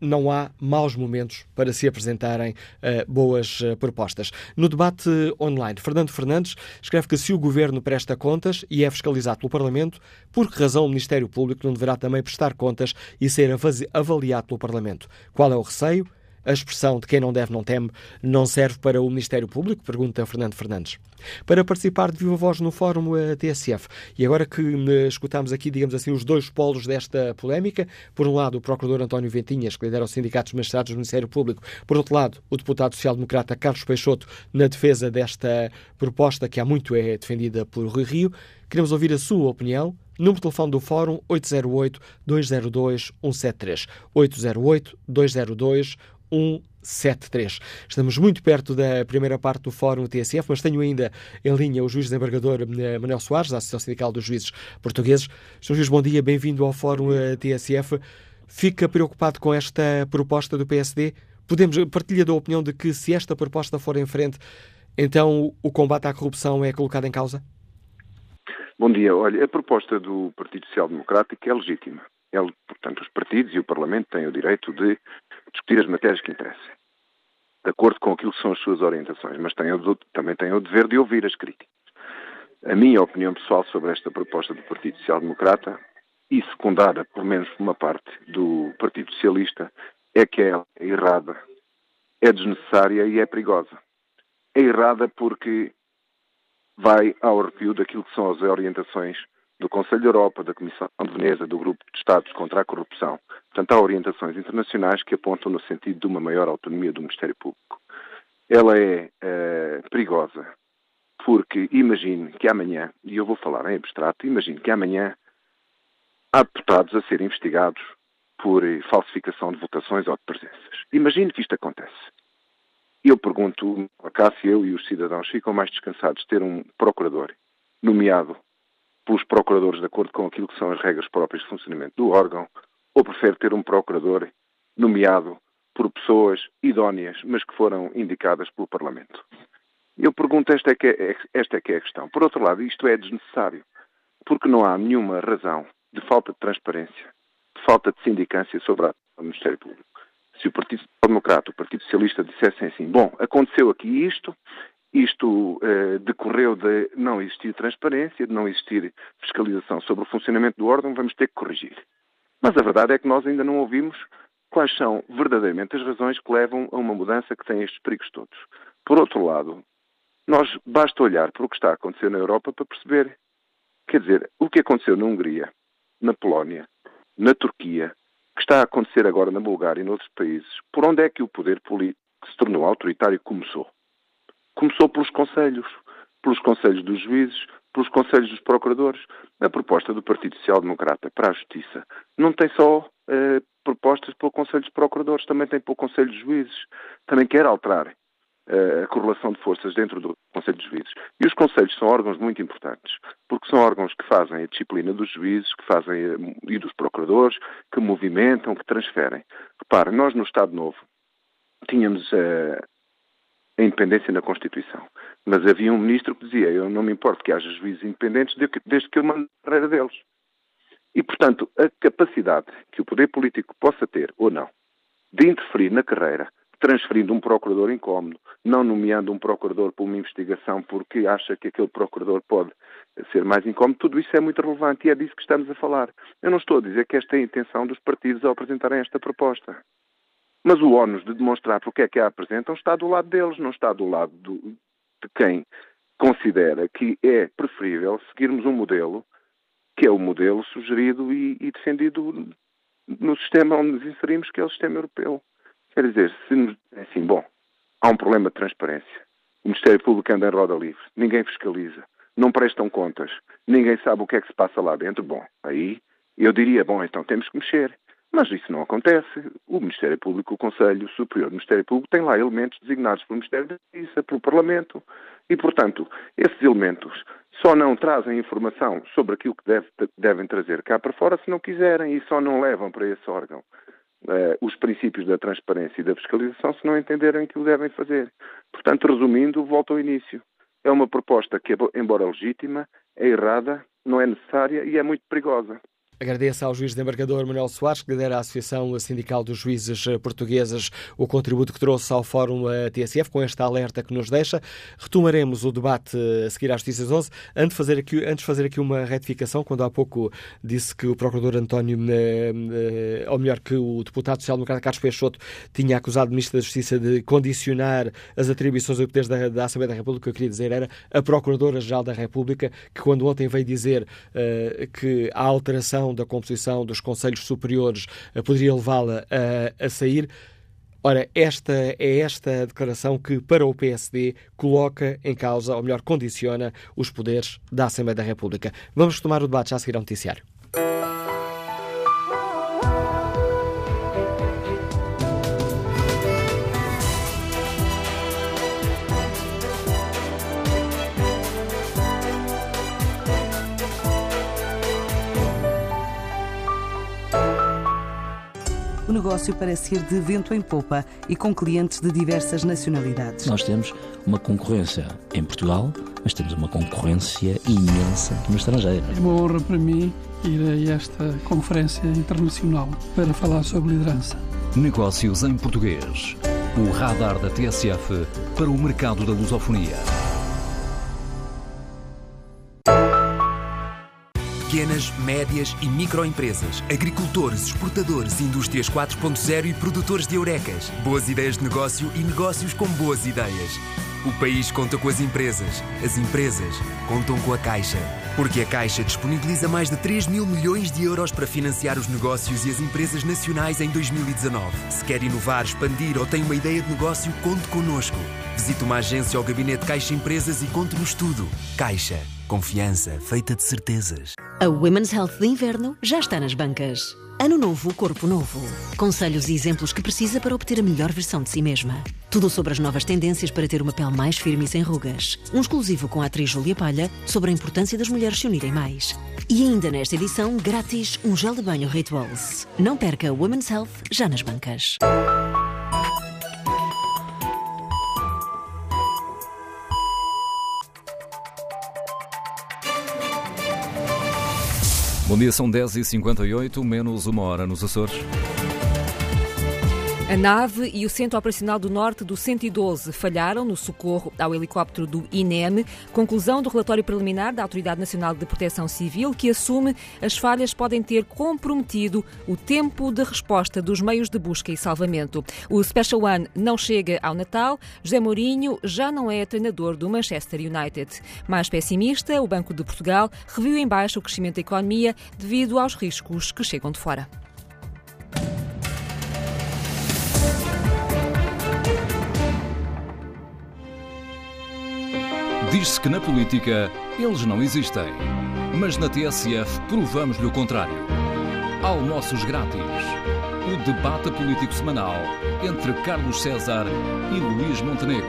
não há maus momentos para se apresentarem uh, boas uh, propostas. No debate online, Fernando Fernandes escreve que se o Governo presta contas e é fiscalizado pelo Parlamento, por que razão o Ministério Público não deverá também prestar contas e ser avaliado pelo Parlamento? Qual é o receio? A expressão de quem não deve não teme não serve para o Ministério Público? Pergunta Fernando Fernandes. Para participar de viva voz no Fórum eh, TSF. E agora que eh, escutamos aqui, digamos assim, os dois polos desta polémica, por um lado o Procurador António Ventinhas, que lidera os sindicatos magistrados do Ministério Público, por outro lado o deputado social-democrata Carlos Peixoto, na defesa desta proposta que há muito é defendida por Rui Rio, queremos ouvir a sua opinião. Número de telefone do Fórum 808-202-173. 808-202-173. 173. Estamos muito perto da primeira parte do Fórum TSF, mas tenho ainda em linha o juiz desembargador eh, Manuel Soares, da Associação Sindical dos Juízes Portugueses. Sr. Juiz, bom dia, bem-vindo ao Fórum eh, TSF. Fica preocupado com esta proposta do PSD? Podemos partilhar da opinião de que se esta proposta for em frente, então o combate à corrupção é colocado em causa? Bom dia. Olha, a proposta do Partido Social Democrático é legítima. Ele, portanto, os partidos e o Parlamento têm o direito de discutir as matérias que interessam. de acordo com aquilo que são as suas orientações, mas tem o, também tem o dever de ouvir as críticas. A minha opinião pessoal sobre esta proposta do Partido Social Democrata, e secundada por menos por uma parte do Partido Socialista, é que é errada, é desnecessária e é perigosa. É errada porque vai ao arrepio daquilo que são as orientações do Conselho da Europa, da Comissão de Veneza, do Grupo de Estados contra a Corrupção. Portanto, há orientações internacionais que apontam no sentido de uma maior autonomia do Ministério Público. Ela é uh, perigosa porque imagine que amanhã, e eu vou falar em abstrato, imagine que amanhã há deputados a serem investigados por falsificação de votações ou de presenças. Imagine que isto acontece. Eu pergunto, a Cássia, eu e os cidadãos ficam mais descansados de ter um procurador nomeado pelos procuradores de acordo com aquilo que são as regras próprias de funcionamento do órgão, ou prefere ter um procurador nomeado por pessoas idóneas, mas que foram indicadas pelo Parlamento? Eu pergunto, esta é, que é, esta é que é a questão. Por outro lado, isto é desnecessário, porque não há nenhuma razão de falta de transparência, de falta de sindicância sobre o Ministério Público. Se o Partido Democrata, o Partido Socialista dissessem assim, bom, aconteceu aqui isto, isto eh, decorreu de não existir transparência, de não existir fiscalização sobre o funcionamento do órgão, vamos ter que corrigir. Mas a verdade é que nós ainda não ouvimos quais são verdadeiramente as razões que levam a uma mudança que tem estes perigos todos. Por outro lado, nós basta olhar para o que está a acontecer na Europa para perceber. Quer dizer, o que aconteceu na Hungria, na Polónia, na Turquia, que está a acontecer agora na Bulgária e noutros países, por onde é que o poder político que se tornou autoritário começou? Começou pelos conselhos, pelos conselhos dos juízes, pelos conselhos dos procuradores. A proposta do Partido Social Democrata para a Justiça não tem só eh, propostas para o Conselho dos Procuradores, também tem para o Conselho dos Juízes. Também quer alterar a correlação de forças dentro do Conselho de Juízes. E os Conselhos são órgãos muito importantes, porque são órgãos que fazem a disciplina dos juízes, que fazem e dos procuradores, que movimentam, que transferem. Repare, nós no Estado Novo tínhamos eh, a independência na Constituição, mas havia um ministro que dizia: Eu não me importo que haja juízes independentes desde que eu mando a carreira deles. E, portanto, a capacidade que o poder político possa ter, ou não, de interferir na carreira transferindo um procurador incómodo, não nomeando um procurador para uma investigação porque acha que aquele procurador pode ser mais incómodo, tudo isso é muito relevante e é disso que estamos a falar. Eu não estou a dizer que esta é a intenção dos partidos ao apresentarem esta proposta. Mas o ónus de demonstrar porque é que a apresentam está do lado deles, não está do lado do, de quem considera que é preferível seguirmos um modelo que é o modelo sugerido e, e defendido no sistema onde nos inserimos, que é o sistema europeu. Quer dizer, se nos, é assim, bom, há um problema de transparência. O Ministério Público anda em roda livre, ninguém fiscaliza, não prestam contas, ninguém sabe o que é que se passa lá dentro. Bom, aí eu diria, bom, então temos que mexer. Mas isso não acontece. O Ministério Público, o Conselho Superior do Ministério Público, tem lá elementos designados pelo Ministério da Justiça, pelo Parlamento. E, portanto, esses elementos só não trazem informação sobre aquilo que deve, devem trazer cá para fora se não quiserem e só não levam para esse órgão uh, os princípios da transparência e da fiscalização se não entenderem que o devem fazer. Portanto, resumindo, volto ao início. É uma proposta que, embora legítima, é errada, não é necessária e é muito perigosa. Agradeço ao juiz desembargador Manuel Soares, que lidera a Associação Sindical dos Juízes Portugueses, o contributo que trouxe ao Fórum TSF, com esta alerta que nos deixa. Retomaremos o debate a seguir às notícias 11. Antes de fazer aqui, antes fazer aqui uma retificação, quando há pouco disse que o procurador António, eh, eh, ou melhor, que o deputado social-democrata Carlos Peixoto tinha acusado o Ministro da Justiça de condicionar as atribuições e poderes da, da Assembleia da República, o que eu queria dizer era a Procuradora-Geral da República, que quando ontem veio dizer uh, que a alteração da composição dos Conselhos Superiores eh, poderia levá-la a, a sair. Ora, esta é esta declaração que, para o PSD, coloca em causa, ou melhor, condiciona os poderes da Assembleia da República. Vamos tomar o debate já a seguir ao noticiário. Negócio parece ir de vento em popa e com clientes de diversas nacionalidades. Nós temos uma concorrência em Portugal, mas temos uma concorrência imensa no estrangeiro. É uma honra para mim ir a esta conferência internacional para falar sobre liderança. Negócios em português O radar da TSF para o mercado da lusofonia. Pequenas, médias e microempresas, agricultores, exportadores, indústrias 4.0 e produtores de eurecas. Boas ideias de negócio e negócios com boas ideias. O país conta com as empresas. As empresas contam com a Caixa. Porque a Caixa disponibiliza mais de 3 mil milhões de euros para financiar os negócios e as empresas nacionais em 2019. Se quer inovar, expandir ou tem uma ideia de negócio, conte connosco. Visite uma agência ou gabinete Caixa Empresas e conte-nos tudo. Caixa. Confiança feita de certezas. A Women's Health de Inverno já está nas bancas. Ano novo, corpo novo. Conselhos e exemplos que precisa para obter a melhor versão de si mesma. Tudo sobre as novas tendências para ter uma pele mais firme e sem rugas. Um exclusivo com a atriz Júlia Palha sobre a importância das mulheres se unirem mais. E ainda nesta edição, grátis, um gel de banho Rituals. Não perca a Women's Health já nas bancas. Bom dia, são 10h58, menos uma hora nos Açores. A nave e o Centro Operacional do Norte do 112 falharam no socorro ao helicóptero do INEM. Conclusão do relatório preliminar da Autoridade Nacional de Proteção Civil, que assume as falhas podem ter comprometido o tempo de resposta dos meios de busca e salvamento. O Special One não chega ao Natal. José Mourinho já não é treinador do Manchester United. Mais pessimista, o Banco de Portugal reviu em baixo o crescimento da economia devido aos riscos que chegam de fora. Diz-se que na política eles não existem. Mas na TSF provamos-lhe o contrário. Almoços grátis. O debate político semanal entre Carlos César e Luís Montenegro.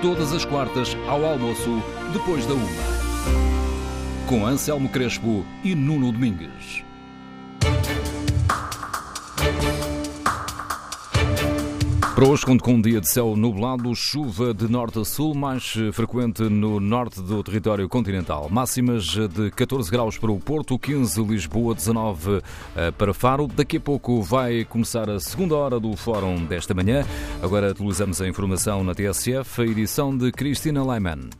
Todas as quartas ao almoço, depois da uma. Com Anselmo Crespo e Nuno Domingues. Para hoje, conto com um dia de céu nublado, chuva de norte a sul, mais frequente no norte do território continental. Máximas de 14 graus para o Porto, 15 Lisboa, 19 para Faro. Daqui a pouco vai começar a segunda hora do fórum desta manhã. Agora atualizamos a informação na TSF, a edição de Cristina Leiman.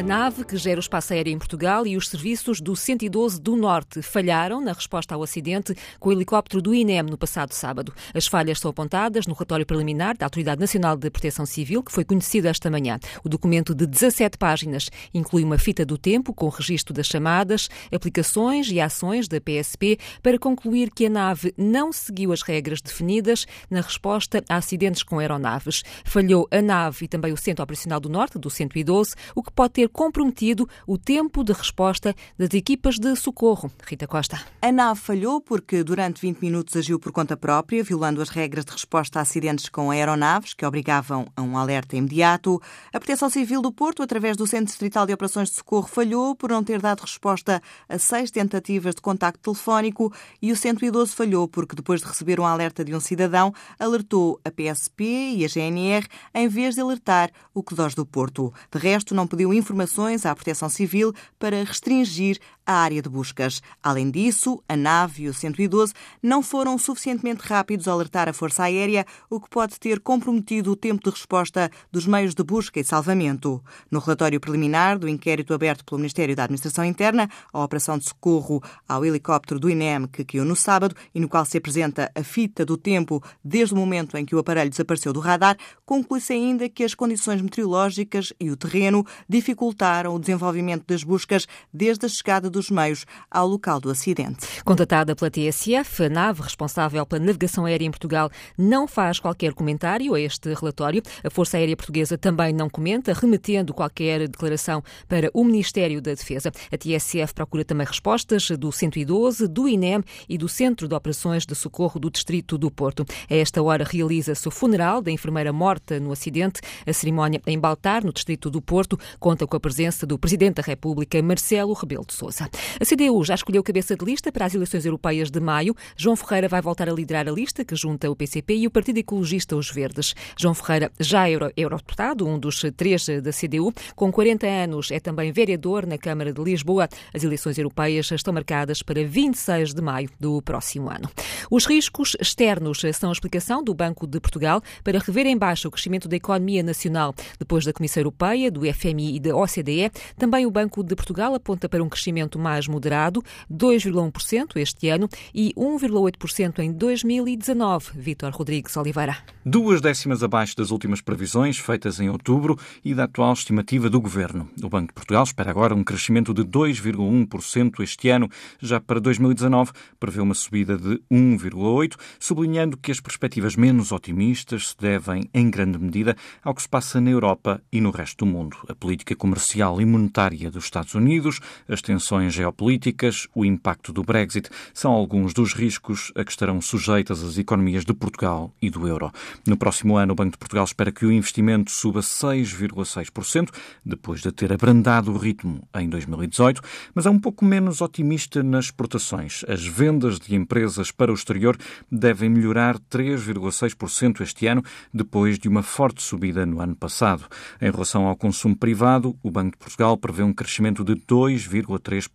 A nave que gera o espaço aéreo em Portugal e os serviços do 112 do Norte falharam na resposta ao acidente com o helicóptero do INEM no passado sábado. As falhas são apontadas no relatório preliminar da Autoridade Nacional de Proteção Civil, que foi conhecido esta manhã. O documento de 17 páginas inclui uma fita do tempo com registro das chamadas, aplicações e ações da PSP para concluir que a nave não seguiu as regras definidas na resposta a acidentes com aeronaves. Falhou a nave e também o Centro Operacional do Norte, do 112, o que pode ter comprometido o tempo de resposta das equipas de socorro. Rita Costa. A nave falhou porque durante 20 minutos agiu por conta própria, violando as regras de resposta a acidentes com aeronaves, que obrigavam a um alerta imediato. A Proteção Civil do Porto, através do Centro Distrital de Operações de Socorro, falhou por não ter dado resposta a seis tentativas de contacto telefónico e o 112 falhou porque, depois de receber um alerta de um cidadão, alertou a PSP e a GNR em vez de alertar o CDOS do Porto. De resto, não pediu informações informações à Proteção Civil para restringir a área de buscas. Além disso, a nave e o 112 não foram suficientemente rápidos a alertar a Força Aérea, o que pode ter comprometido o tempo de resposta dos meios de busca e salvamento. No relatório preliminar do inquérito aberto pelo Ministério da Administração Interna, a operação de socorro ao helicóptero do INEM que caiu no sábado e no qual se apresenta a fita do tempo desde o momento em que o aparelho desapareceu do radar, conclui-se ainda que as condições meteorológicas e o terreno dificultaram o desenvolvimento das buscas desde a chegada dos meios ao local do acidente. Contatada pela TSF, a nave responsável pela navegação aérea em Portugal não faz qualquer comentário a este relatório. A Força Aérea Portuguesa também não comenta, remetendo qualquer declaração para o Ministério da Defesa. A TSF procura também respostas do 112, do INEM e do Centro de Operações de Socorro do Distrito do Porto. A esta hora realiza-se o funeral da enfermeira morta no acidente. A cerimónia em Baltar, no Distrito do Porto, conta com a presença do Presidente da República, Marcelo Rebelo de Sousa. A CDU já escolheu cabeça de lista para as eleições europeias de maio. João Ferreira vai voltar a liderar a lista que junta o PCP e o Partido Ecologista Os Verdes. João Ferreira já é eurodeputado, um dos três da CDU. Com 40 anos, é também vereador na Câmara de Lisboa. As eleições europeias estão marcadas para 26 de maio do próximo ano. Os riscos externos são a explicação do Banco de Portugal para rever em baixo o crescimento da economia nacional. Depois da Comissão Europeia, do FMI e da OCDE, também o Banco de Portugal aponta para um crescimento mais moderado, 2,1% este ano e 1,8% em 2019. Vítor Rodrigues Oliveira. Duas décimas abaixo das últimas previsões feitas em outubro e da atual estimativa do Governo. O Banco de Portugal espera agora um crescimento de 2,1% este ano. Já para 2019, prevê uma subida de 1,8%, sublinhando que as perspectivas menos otimistas se devem, em grande medida, ao que se passa na Europa e no resto do mundo. A política comercial e monetária dos Estados Unidos, as tensões geopolíticas, o impacto do Brexit são alguns dos riscos a que estarão sujeitas as economias de Portugal e do euro. No próximo ano, o Banco de Portugal espera que o investimento suba 6,6%, depois de ter abrandado o ritmo em 2018, mas é um pouco menos otimista nas exportações. As vendas de empresas para o exterior devem melhorar 3,6% este ano, depois de uma forte subida no ano passado. Em relação ao consumo privado, o Banco de Portugal prevê um crescimento de 2,3%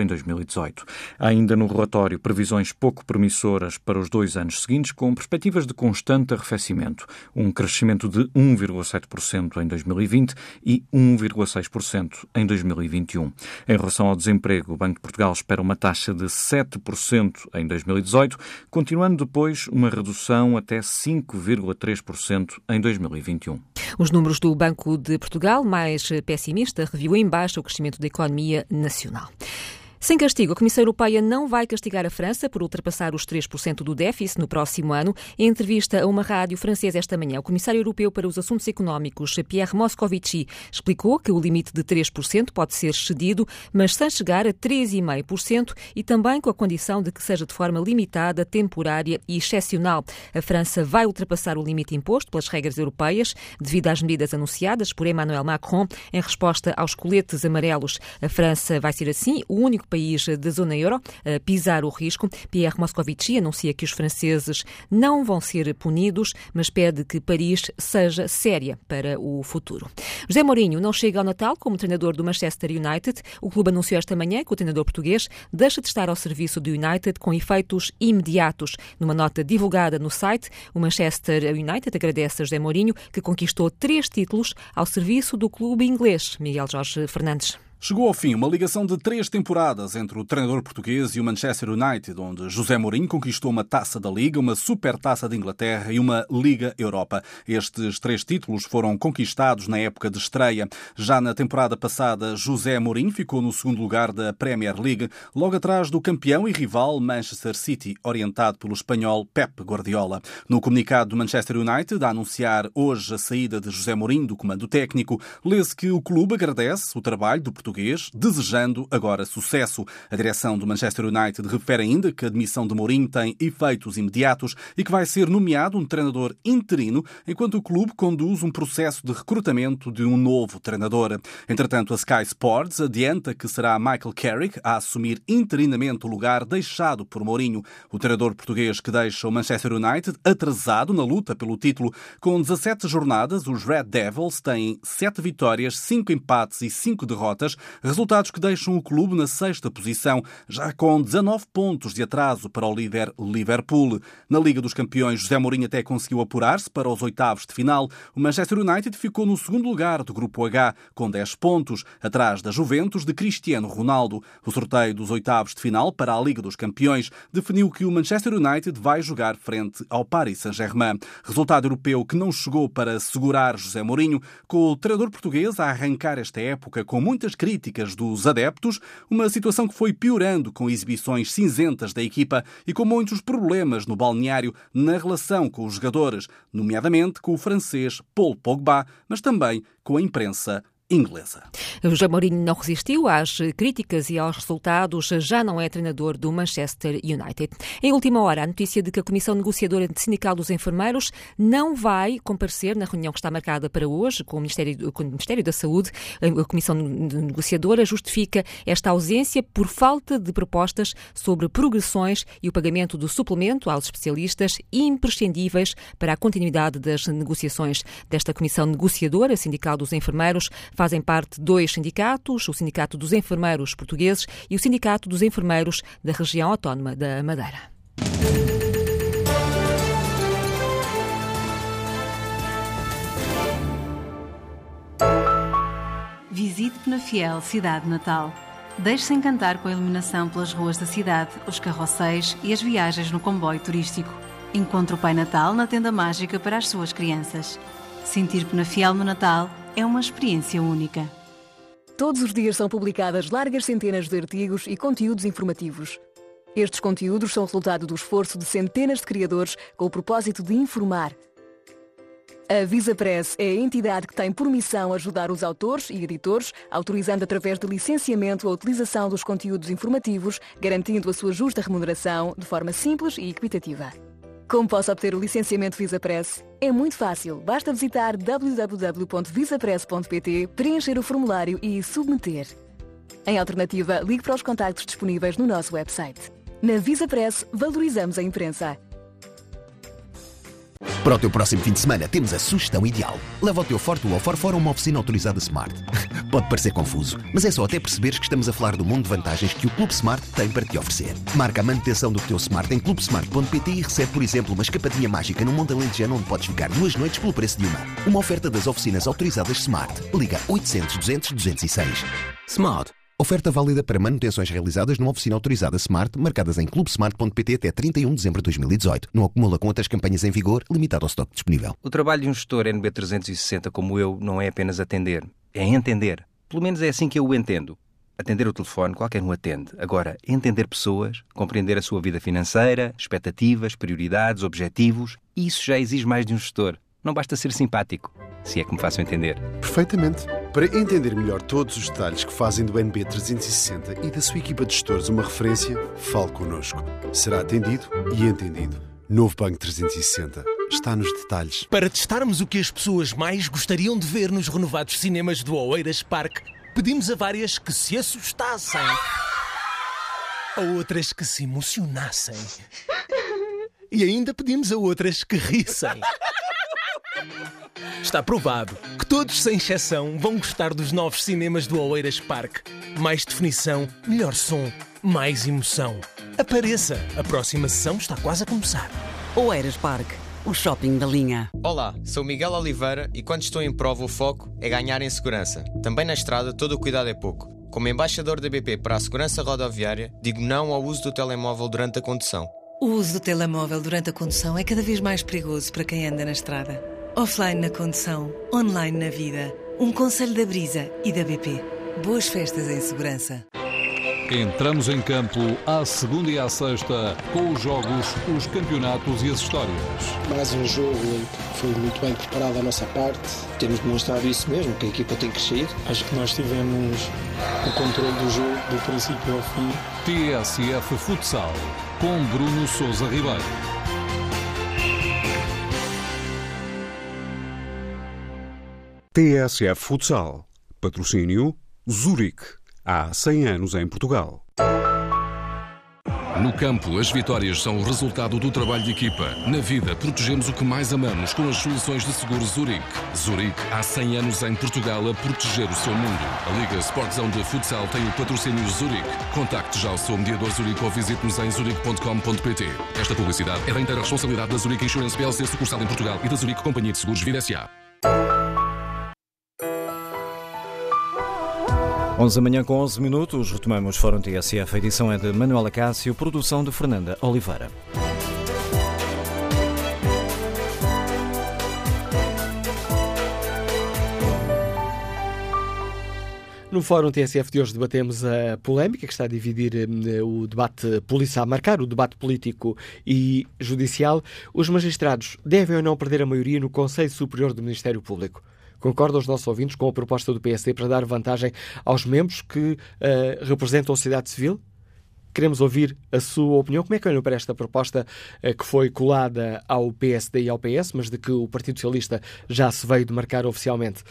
em 2018. Ainda no relatório, previsões pouco promissoras para os dois anos seguintes, com perspectivas de constante arrefecimento. Um crescimento de 1,7% em 2020 e 1,6% em 2021. Em relação ao desemprego, o Banco de Portugal espera uma taxa de 7% em 2018, continuando depois uma redução até 5,3% em 2021. Os números do Banco de Portugal, mais pessimista, reviu em baixo o crescimento da economia nacional. Sem castigo, a Comissão Europeia não vai castigar a França por ultrapassar os 3% do déficit no próximo ano. Em entrevista a uma rádio francesa esta manhã, o Comissário Europeu para os Assuntos Económicos, Pierre Moscovici, explicou que o limite de 3% pode ser excedido, mas sem chegar a 3,5% e também com a condição de que seja de forma limitada, temporária e excepcional. A França vai ultrapassar o limite imposto pelas regras europeias devido às medidas anunciadas por Emmanuel Macron em resposta aos coletes amarelos. A França vai ser assim o único país da zona euro a pisar o risco. Pierre Moscovici anuncia que os franceses não vão ser punidos, mas pede que Paris seja séria para o futuro. José Mourinho não chega ao Natal como treinador do Manchester United. O clube anunciou esta manhã que o treinador português deixa de estar ao serviço do United com efeitos imediatos. Numa nota divulgada no site, o Manchester United agradece a José Mourinho que conquistou três títulos ao serviço do clube inglês. Miguel Jorge Fernandes. Chegou ao fim uma ligação de três temporadas entre o treinador português e o Manchester United, onde José Mourinho conquistou uma taça da Liga, uma supertaça de Inglaterra e uma Liga Europa. Estes três títulos foram conquistados na época de estreia. Já na temporada passada, José Mourinho ficou no segundo lugar da Premier League, logo atrás do campeão e rival Manchester City, orientado pelo espanhol Pep Guardiola. No comunicado do Manchester United, a anunciar hoje a saída de José Mourinho do comando técnico, lê-se que o clube agradece o trabalho do português português, desejando agora sucesso. A direção do Manchester United refere ainda que a admissão de Mourinho tem efeitos imediatos e que vai ser nomeado um treinador interino, enquanto o clube conduz um processo de recrutamento de um novo treinador. Entretanto, a Sky Sports adianta que será Michael Carrick a assumir interinamente o lugar deixado por Mourinho. O treinador português que deixa o Manchester United atrasado na luta pelo título. Com 17 jornadas, os Red Devils têm 7 vitórias, 5 empates e 5 derrotas, Resultados que deixam o clube na sexta posição, já com 19 pontos de atraso para o líder Liverpool. Na Liga dos Campeões, José Mourinho até conseguiu apurar-se para os oitavos de final. O Manchester United ficou no segundo lugar do Grupo H, com 10 pontos, atrás da Juventus de Cristiano Ronaldo. O sorteio dos oitavos de final para a Liga dos Campeões definiu que o Manchester United vai jogar frente ao Paris Saint-Germain. Resultado europeu que não chegou para segurar José Mourinho, com o treinador português a arrancar esta época com muitas críticas críticas dos adeptos, uma situação que foi piorando com exibições cinzentas da equipa e com muitos problemas no balneário na relação com os jogadores, nomeadamente com o francês Paul Pogba, mas também com a imprensa inglesa. José Mourinho não resistiu às críticas e aos resultados, já não é treinador do Manchester United. Em última hora, a notícia de que a Comissão Negociadora Sindical dos Enfermeiros não vai comparecer na reunião que está marcada para hoje com o Ministério, com o Ministério da Saúde. A Comissão Negociadora justifica esta ausência por falta de propostas sobre progressões e o pagamento do suplemento aos especialistas imprescindíveis para a continuidade das negociações desta Comissão Negociadora Sindical dos Enfermeiros fazem parte dois sindicatos, o Sindicato dos Enfermeiros Portugueses e o Sindicato dos Enfermeiros da Região Autónoma da Madeira. Visite Penafiel, cidade natal. Deixe-se encantar com a iluminação pelas ruas da cidade, os carrosséis e as viagens no comboio turístico. Encontre o Pai Natal na tenda mágica para as suas crianças. Sentir Penafiel no Natal é uma experiência única. Todos os dias são publicadas largas centenas de artigos e conteúdos informativos. Estes conteúdos são resultado do esforço de centenas de criadores com o propósito de informar. A Visa Press é a entidade que tem por missão ajudar os autores e editores, autorizando através de licenciamento a utilização dos conteúdos informativos, garantindo a sua justa remuneração de forma simples e equitativa. Como posso obter o licenciamento VisaPress? É muito fácil. Basta visitar www.visapress.pt, preencher o formulário e submeter. Em alternativa, ligue para os contactos disponíveis no nosso website. Na VisaPress, valorizamos a imprensa. Para o teu próximo fim de semana, temos a sugestão ideal. Leva o teu Ford ou Ford a uma oficina autorizada Smart. Pode parecer confuso, mas é só até perceberes que estamos a falar do mundo de vantagens que o Clube Smart tem para te oferecer. Marca a manutenção do teu Smart em clubesmart.pt e recebe, por exemplo, uma escapadinha mágica no Monte Alentejano onde podes ficar duas noites pelo preço de uma. Uma oferta das oficinas autorizadas Smart. Liga 800 200 206. Smart. Oferta válida para manutenções realizadas numa oficina autorizada Smart, marcadas em clubesmart.pt até 31 de dezembro de 2018. Não acumula com outras campanhas em vigor, limitado ao estoque disponível. O trabalho de um gestor NB360 como eu não é apenas atender, é entender. Pelo menos é assim que eu o entendo. Atender o telefone, qualquer um atende. Agora, entender pessoas, compreender a sua vida financeira, expectativas, prioridades, objetivos, isso já exige mais de um gestor. Não basta ser simpático, se é que me façam entender. Perfeitamente. Para entender melhor todos os detalhes que fazem do NB360 e da sua equipa de gestores uma referência, fale connosco. Será atendido e entendido. Novo Banco 360. Está nos detalhes. Para testarmos o que as pessoas mais gostariam de ver nos renovados cinemas do Oeiras Park, pedimos a várias que se assustassem. A outras que se emocionassem. E ainda pedimos a outras que rissem. Está provado que todos, sem exceção, vão gostar dos novos cinemas do Oeiras Park. Mais definição, melhor som, mais emoção. Apareça, a próxima sessão está quase a começar. Oeiras Park, o shopping da linha. Olá, sou Miguel Oliveira e quando estou em prova o foco é ganhar em segurança. Também na estrada todo o cuidado é pouco. Como embaixador da BP para a segurança rodoviária, digo não ao uso do telemóvel durante a condução. O uso do telemóvel durante a condução é cada vez mais perigoso para quem anda na estrada. Offline na condução, online na vida. Um conselho da Brisa e da BP. Boas festas em segurança. Entramos em campo à segunda e à sexta com os jogos, os campeonatos e as histórias. Mais um jogo em que foi muito bem preparado a nossa parte. Temos demonstrado isso mesmo, que a equipa tem crescido. Acho que nós tivemos o controle do jogo do princípio ao fim. TSF Futsal com Bruno Souza Ribeiro. TSF Futsal. Patrocínio Zurique. Há 100 anos em Portugal. No campo, as vitórias são o resultado do trabalho de equipa. Na vida, protegemos o que mais amamos com as soluções de seguro Zurique. Zurique, há 100 anos em Portugal a proteger o seu mundo. A Liga Sportzão de Futsal tem o patrocínio Zurique. Contacte já o seu mediador Zurique ou visite-nos em zurique.com.pt. Esta publicidade é da inteira responsabilidade da Zurique Insurance PLC sucursal em Portugal e da Zurique Companhia de Seguros Vida S.A. 11 da manhã com 11 minutos, retomamos Fórum TSF. A edição é de Manuela Cássio, produção de Fernanda Oliveira. No Fórum TSF de hoje debatemos a polémica que está a dividir eh, o debate policial, a marcar o debate político e judicial. Os magistrados devem ou não perder a maioria no Conselho Superior do Ministério Público? Concordam os nossos ouvintes com a proposta do PSD para dar vantagem aos membros que uh, representam a sociedade civil? Queremos ouvir a sua opinião. Como é que olham para esta proposta uh, que foi colada ao PSD e ao PS, mas de que o Partido Socialista já se veio demarcar oficialmente?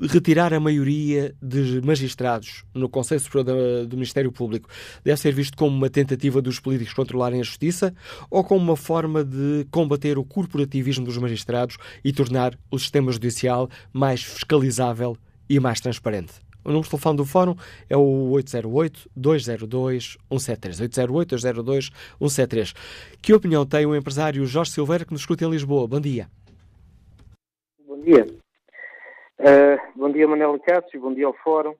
Retirar a maioria de magistrados no Conselho Superior do Ministério Público deve ser visto como uma tentativa dos políticos controlarem a justiça ou como uma forma de combater o corporativismo dos magistrados e tornar o sistema judicial mais fiscalizável e mais transparente? O número de telefone do Fórum é o 808-202-173. 808-202-173. Que opinião tem o empresário Jorge Silveira que nos escuta em Lisboa? Bom dia. Bom dia. Uh, bom dia, Manuel Cássio, bom dia ao Fórum.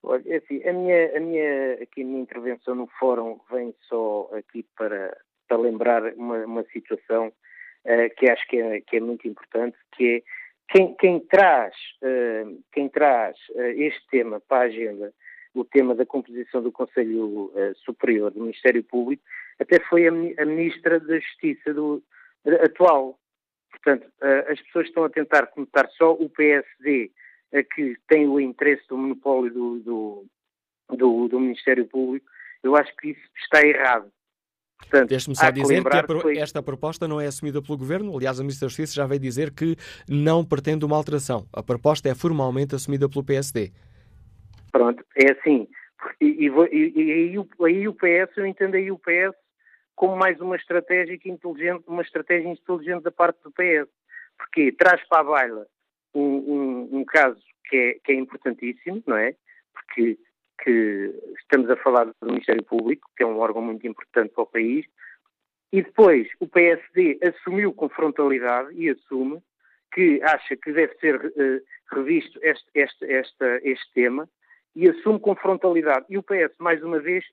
Olha, é assim, a minha, a minha, aqui a minha intervenção no Fórum vem só aqui para, para lembrar uma, uma situação uh, que acho que é, que é muito importante, que é quem, quem traz, uh, quem traz este tema para a agenda, o tema da composição do Conselho Superior do Ministério Público, até foi a, a Ministra da Justiça do, atual, Portanto, eh, as pessoas estão a tentar conotar só o PSD, a que tem o interesse do monopólio do, do, do, do Ministério Público. Eu acho que isso está errado. Deixe-me só dizer que, que foi... esta proposta não é assumida pelo Governo. Aliás, a Ministra da Justiça já veio dizer que não pretende uma alteração. A proposta é formalmente assumida pelo PSD. Pronto, é assim. E, e, e, e aí, o PS, eu entendo aí o PS como mais uma estratégia inteligente, uma estratégia inteligente da parte do PS. Porque traz para a baila um, um, um caso que é, que é, importantíssimo, não é? Porque que estamos a falar do Ministério Público, que é um órgão muito importante para o país, e depois o PSD assumiu com frontalidade e assume que acha que deve ser uh, revisto este, este, este, este tema e assume com frontalidade. E o PS, mais uma vez,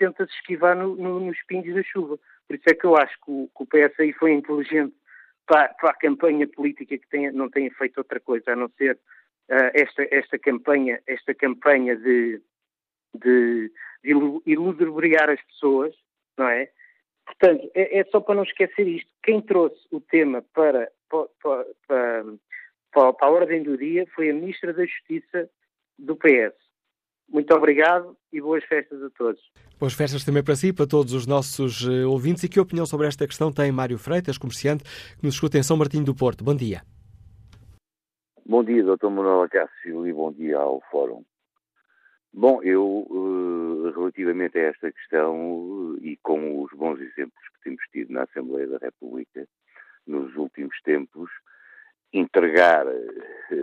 tenta-se esquivar no, no, nos pingos da chuva. Por isso é que eu acho que o, que o foi inteligente para, para, a campanha política que tem, não tem feito outra coisa a não ser uh, esta, esta campanha, esta campanha de, de, de iludibriar as pessoas, não é? Portanto, é, é, só para não esquecer isto. Quem trouxe o tema para, para, para, para a ordem do dia foi a Ministra da Justiça do PS. Muito obrigado e boas festas a todos. Boas festas também para si para todos os nossos uh, ouvintes. E que opinião sobre esta questão tem Mário Freitas, comerciante, que nos escuta em São Martinho do Porto? Bom dia. Bom dia, Dr. Manuel Acácio, e bom dia ao Fórum. Bom, eu, uh, relativamente a esta questão uh, e com os bons exemplos que temos tido na Assembleia da República nos últimos tempos, entregar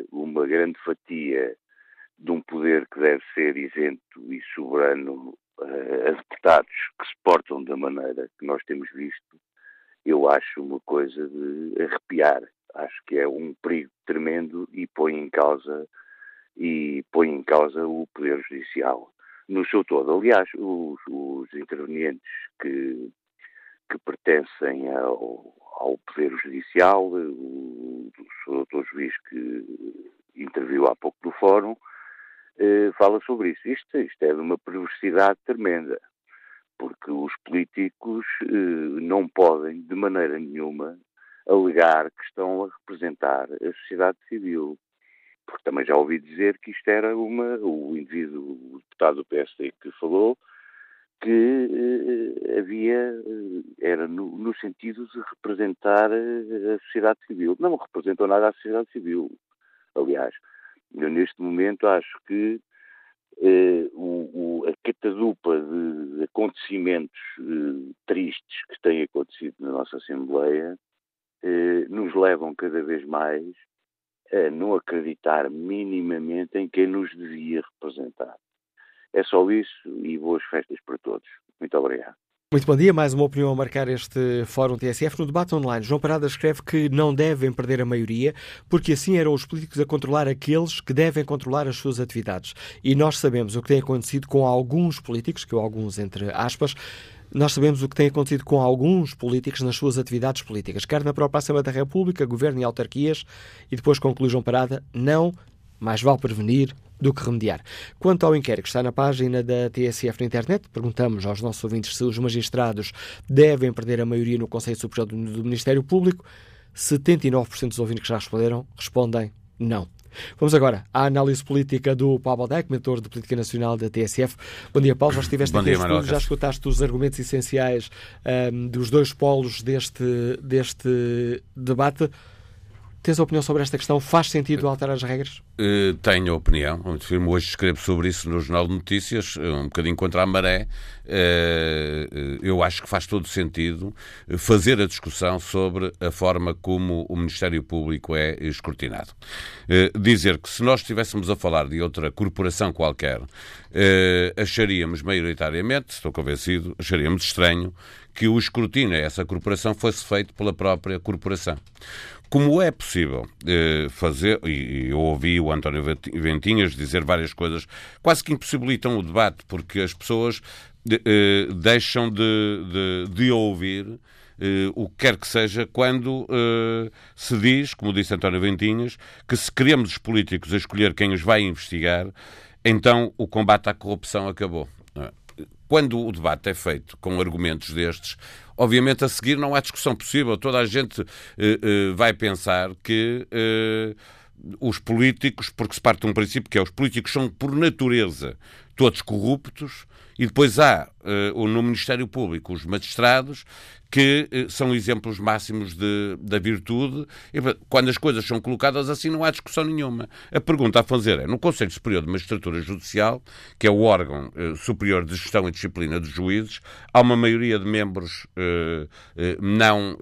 uma grande fatia de um poder que deve ser isento e soberano uh, a deputados que se portam da maneira que nós temos visto, eu acho uma coisa de arrepiar. Acho que é um perigo tremendo e põe em causa e põe em causa o poder judicial no seu todo. Aliás, os, os intervenientes que, que pertencem ao, ao Poder Judicial, o, o Dr. Juiz que interviu há pouco no Fórum, eh, fala sobre isso. Isto, isto é de uma perversidade tremenda, porque os políticos eh, não podem, de maneira nenhuma, alegar que estão a representar a sociedade civil. Porque também já ouvi dizer que isto era uma. O indivíduo, o deputado do PSD que falou, que eh, havia. era no, no, sentido de representar a sociedade civil. Não representou nada a sociedade civil. Aliás, eu, neste momento, acho que eh, o, o, a catadupa de, acontecimentos eh, tristes que têm acontecido na nossa Assembleia eh, nos levam cada vez mais a não acreditar minimamente em quem nos devia representar. É só isso e boas festas para todos. Muito obrigado. Muito bom dia. Mais uma opinião a marcar este Fórum TSF. No debate online, João Parada escreve que não devem perder a maioria, porque assim eram os políticos a controlar aqueles que devem controlar as suas atividades. E nós sabemos o que tem acontecido com alguns políticos, que eu alguns entre aspas, nós sabemos o que tem acontecido com alguns políticos nas suas atividades políticas, quer na própria Assembleia da República, governo e autarquias, e depois conclui João Parada, não, mais vale prevenir do que remediar. Quanto ao inquérito que está na página da TSF na internet, perguntamos aos nossos ouvintes se os magistrados devem perder a maioria no Conselho Superior do Ministério Público. 79% dos ouvintes que já responderam respondem não. Vamos agora à análise política do Paulo Baldac, mentor de Política Nacional da TSF. Bom dia, Paulo. Já estiveste Bom aqui dia, em estúdio, já escutaste os argumentos essenciais um, dos dois polos deste, deste debate. Tens opinião sobre esta questão? Faz sentido alterar as regras? Uh, tenho opinião. Hoje escrevo sobre isso no Jornal de Notícias, um bocadinho contra a maré. Uh, eu acho que faz todo sentido fazer a discussão sobre a forma como o Ministério Público é escrutinado. Uh, dizer que se nós estivéssemos a falar de outra corporação qualquer, acharíamos maioritariamente, estou convencido, acharíamos estranho que o escrutínio a essa corporação fosse feito pela própria corporação. Como é possível eh, fazer, e eu ouvi o António Ventinhas dizer várias coisas, quase que impossibilitam o debate, porque as pessoas eh, deixam de, de, de ouvir eh, o que quer que seja quando se diz, como disse António Ventinhas, que se queremos os políticos a escolher quem os vai investigar, então o combate à corrupção acabou. É? Quando o debate é feito com argumentos destes, Obviamente, a seguir não há discussão possível. Toda a gente uh, uh, vai pensar que uh, os políticos, porque se parte de um princípio que é os políticos são, por natureza, todos corruptos, e depois há no Ministério Público os magistrados que eh, são exemplos máximos de, da virtude. E, quando as coisas são colocadas assim, não há discussão nenhuma. A pergunta a fazer é: no Conselho Superior de Magistratura Judicial, que é o órgão eh, superior de gestão e disciplina dos juízes, há uma maioria de membros não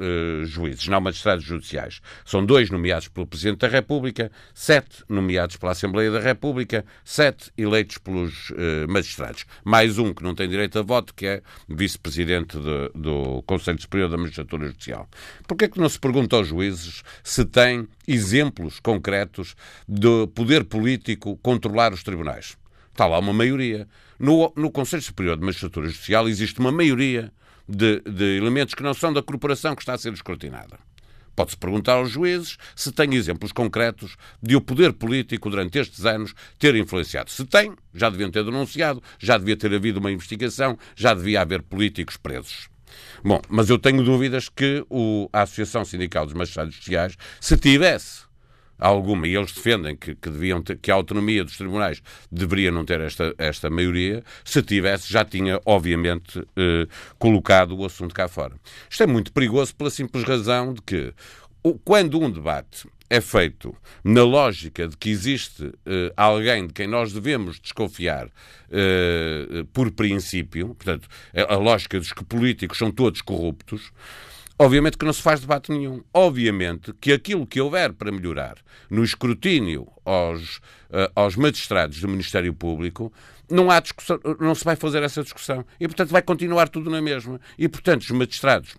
juízes, não magistrados judiciais. São dois nomeados pelo Presidente da República, sete nomeados pela Assembleia da República, sete eleitos pelos magistrados. Mais um que não tem direito a voto, que é vice-presidente do Conselho Superior da Magistratura Judicial. Porquê é que não se pergunta aos juízes se têm exemplos concretos de poder político controlar os tribunais? Está lá uma maioria. No, no Conselho Superior de Magistratura Judicial existe uma maioria de, de elementos que não são da corporação que está a ser escrutinada. Pode-se perguntar aos juízes se têm exemplos concretos de o poder político, durante estes anos, ter influenciado. Se tem, já deviam ter denunciado, já devia ter havido uma investigação, já devia haver políticos presos. Bom, mas eu tenho dúvidas que o, a Associação Sindical dos Magistrados Sociais, se tivesse alguma, e eles defendem que, que, deviam ter, que a autonomia dos tribunais deveria não ter esta, esta maioria, se tivesse, já tinha, obviamente, eh, colocado o assunto cá fora. Isto é muito perigoso pela simples razão de que, quando um debate é feito na lógica de que existe uh, alguém de quem nós devemos desconfiar uh, por princípio, portanto, a lógica dos que políticos são todos corruptos, obviamente que não se faz debate nenhum. Obviamente que aquilo que houver para melhorar no escrutínio aos, uh, aos magistrados do Ministério Público, não há discussão, não se vai fazer essa discussão. E, portanto, vai continuar tudo na mesma. E, portanto, os magistrados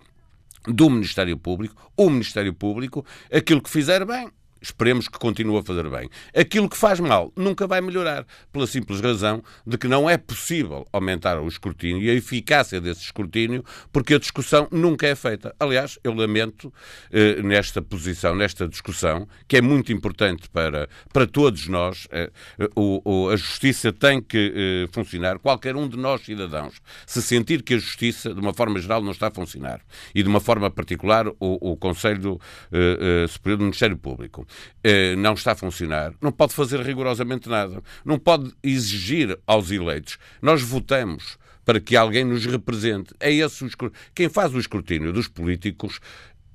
do Ministério Público, o Ministério Público, aquilo que fizer bem, Esperemos que continue a fazer bem. Aquilo que faz mal nunca vai melhorar, pela simples razão de que não é possível aumentar o escrutínio e a eficácia desse escrutínio, porque a discussão nunca é feita. Aliás, eu lamento eh, nesta posição, nesta discussão, que é muito importante para, para todos nós, eh, o, o, a justiça tem que eh, funcionar. Qualquer um de nós, cidadãos, se sentir que a justiça, de uma forma geral, não está a funcionar, e de uma forma particular, o, o Conselho eh, eh, Superior do Ministério Público não está a funcionar, não pode fazer rigorosamente nada. Não pode exigir aos eleitos. Nós votamos para que alguém nos represente. É esse o Quem faz o escrutínio dos políticos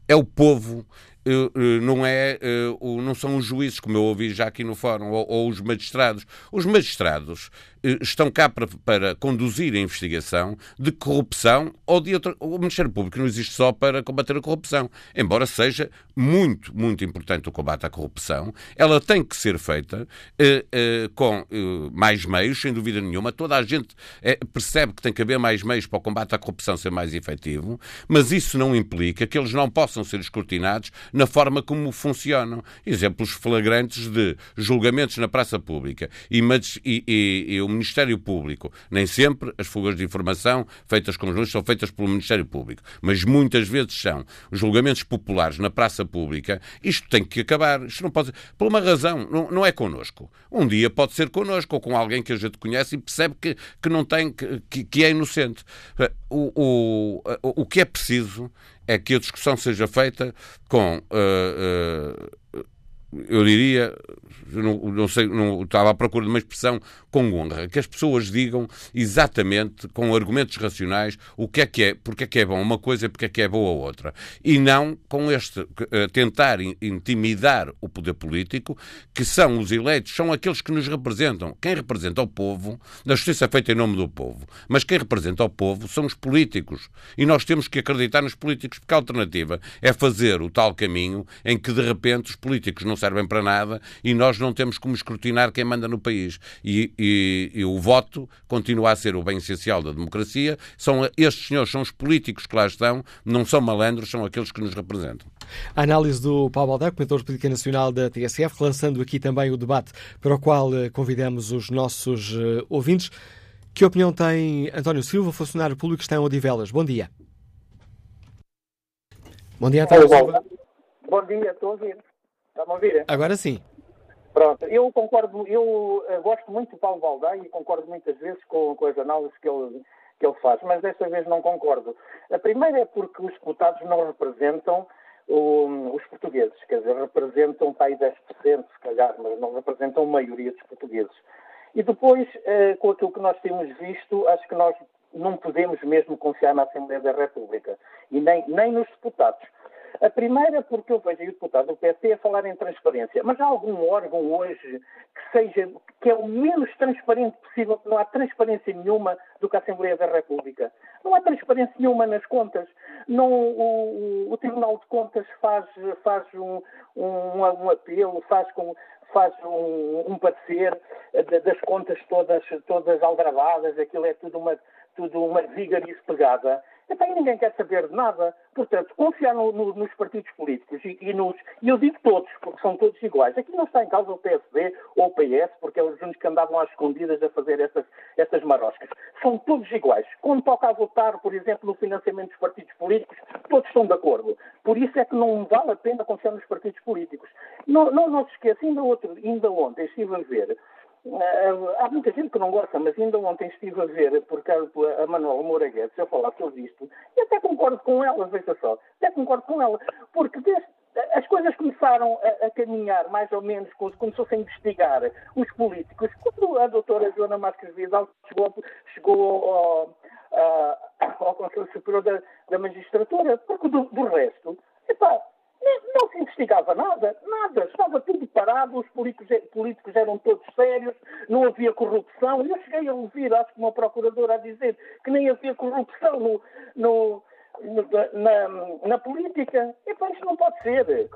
é o povo eh, eh, não, é, não são os juízes, como eu ouvi já aqui no fórum, ou, ou os magistrados. Os magistrados estão cá para, para, conduzir a investigação de corrupção ou de outra. O Ministério Público não existe só para combater a corrupção. Embora seja muito, muito importante o combate à corrupção, ela tem que ser feita eh, eh, com eh, mais meios, sem dúvida nenhuma. Toda a gente eh, percebe que tem que haver mais meios para o combate à corrupção ser mais efetivo, mas isso não implica que eles não possam ser escrutinados na forma como funcionam. Exemplos flagrantes de julgamentos na praça pública e, e, e, e Ministério Público. Nem sempre as fugas de informação feitas com os são feitas pelo Ministério Público, mas muitas vezes são. Os julgamentos populares na praça pública, isto tem que acabar. Isto não pode Por uma razão, não, não é connosco. Um dia pode ser connosco ou com alguém que a gente conhece e percebe que, que não tem, que, que é inocente. O, o, o que é preciso é que a discussão seja feita com uh, uh, eu diria, não, não, sei, não estava à procura de uma expressão com honra, que as pessoas digam exatamente, com argumentos racionais, o que é que é, porque é que é bom uma coisa e porque é que é boa outra. E não com este, uh, tentar intimidar o poder político, que são os eleitos, são aqueles que nos representam. Quem representa o povo, a justiça feita em nome do povo, mas quem representa o povo são os políticos. E nós temos que acreditar nos políticos, porque a alternativa é fazer o tal caminho em que, de repente, os políticos não servem para nada e nós não temos como escrutinar quem manda no país. E, e, e o voto continua a ser o bem essencial da democracia. São estes senhores, são os políticos que lá estão, não são malandros, são aqueles que nos representam. A análise do Paulo Baldaco, comentador de política nacional da TSF, lançando aqui também o debate para o qual eh, convidamos os nossos uh, ouvintes. Que opinião tem António Silva, funcionário público que está em Odivelas? Bom dia. Bom dia, António Silva. Bom dia, estou a ouvir. Está-me a ouvir? Agora sim. Pronto, eu concordo, eu uh, gosto muito do Paulo Valdai e concordo muitas vezes com, com as análises que ele, que ele faz, mas desta vez não concordo. A primeira é porque os deputados não representam o, os portugueses, quer dizer, representam para aí 10%, se calhar, mas não representam a maioria dos portugueses. E depois, uh, com aquilo que nós temos visto, acho que nós não podemos mesmo confiar na Assembleia da República e nem, nem nos deputados. A primeira, porque eu vejo o deputado do PT a falar em transparência. Mas há algum órgão hoje que seja, que é o menos transparente possível, não há transparência nenhuma do que a Assembleia da República. Não há transparência nenhuma nas contas. Não, o, o, o Tribunal de Contas faz, faz um, um, um apelo, faz com, faz um, um parecer das contas todas, todas aldrabadas, aquilo é tudo uma, tudo uma vigarice pegada. Então, ninguém quer saber de nada. Portanto, confiar no, no, nos partidos políticos e, e, nos. E eu digo todos, porque são todos iguais. Aqui não está em causa o PSD ou o PS, porque eles uns que andavam às escondidas a fazer essas, essas maroscas. São todos iguais. Quando toca a votar, por exemplo, no financiamento dos partidos políticos, todos estão de acordo. Por isso é que não vale a pena confiar nos partidos políticos. Não, não, não se esqueça, ainda, outro, ainda ontem estive a ver há muita gente que não gosta, mas ainda ontem estive a ver, por causa a Manuela Moura Guedes, a falar sobre isto, e até concordo com ela, veja só, até concordo com ela, porque desde, as coisas começaram a, a, caminhar mais ou menos, começou-se a investigar os políticos, quando a doutora Joana Marques Vidal chegou, chegou ao, ao Conselho Superior da, da Magistratura, porque do, do resto, epá, não se investigava nada, nada, estava tudo parado, os políticos, políticos eram todos sérios, não havia corrupção. Eu cheguei a ouvir, acho que uma procuradora a dizer que nem havia corrupção no, no, na, na, política. E para isto não pode ser.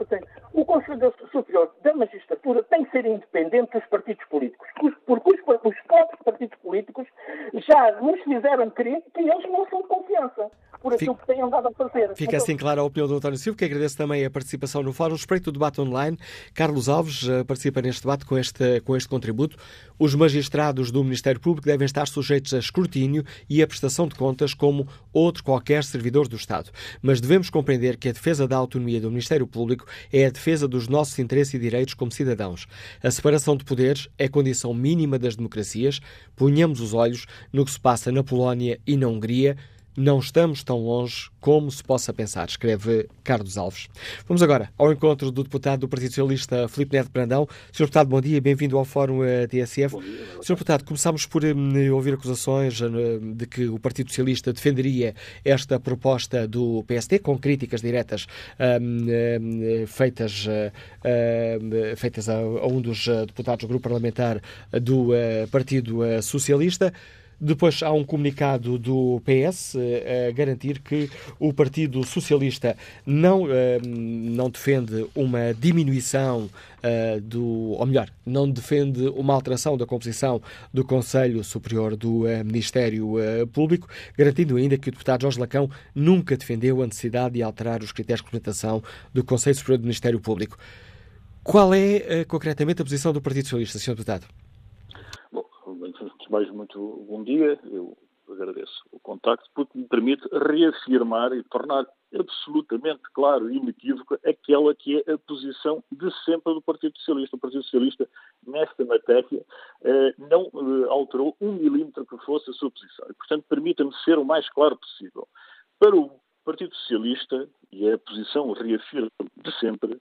O Conselho Superior da Magistratura tem que ser independente dos partidos políticos, porque os, os próprios partidos políticos já nos fizeram crer que eles não são de confiança por aquilo Fica, que têm andado a fazer. Fica assim clara a opinião do António Silva, que agradeço também a participação no fórum. Respeito do debate online. Carlos Alves eh, participa neste debate com este, com este contributo. Os magistrados do Ministério Público devem estar sujeitos a escrutínio e a prestação de contas como outro qualquer servidor do Estado. Mas devemos compreender que a defesa da autonomia do Ministério Público é a defesa dos nossos interesses e direitos como cidadãos. A separação de poderes é condição mínima das democracias. Ponhamos os olhos no que se passa na Polónia e na Hungria não estamos tão longe como se possa pensar, escreve Carlos Alves. Vamos agora ao encontro do deputado do Partido Socialista, Filipe Neto Brandão. Sr. Deputado, bom dia, bem-vindo ao Fórum eh, TSF. Sr. Deputado, começámos por um, ouvir acusações um, de que o Partido Socialista defenderia esta proposta do PSD, com críticas diretas um, feitas, uh, feitas a, a, um dos deputados do grupo parlamentar do uh, Partido Socialista. Depois há um comunicado do PS eh, a garantir que o Partido Socialista não, eh, não defende uma diminuição eh, do. ou melhor, não defende uma alteração da composição do Conselho Superior do Ministério Público, garantindo ainda que o deputado Jorge Lacão nunca defendeu a necessidade de alterar os critérios de representação do Conselho Superior do Ministério Público. Qual é, concretamente, a posição do Partido Socialista, Sr. Deputado? Mais, muito bom dia. Eu agradeço o contacto porque me permite reafirmar e tornar absolutamente claro e inequívoco aquela que é a posição de sempre do Partido Socialista. O Partido Socialista, nesta matéria, eh, não eh, alterou um milímetro que fosse a sua posição. Portanto, permita-me ser o mais claro possível. Para o Partido Socialista, e é a posição, reafirmo, de sempre,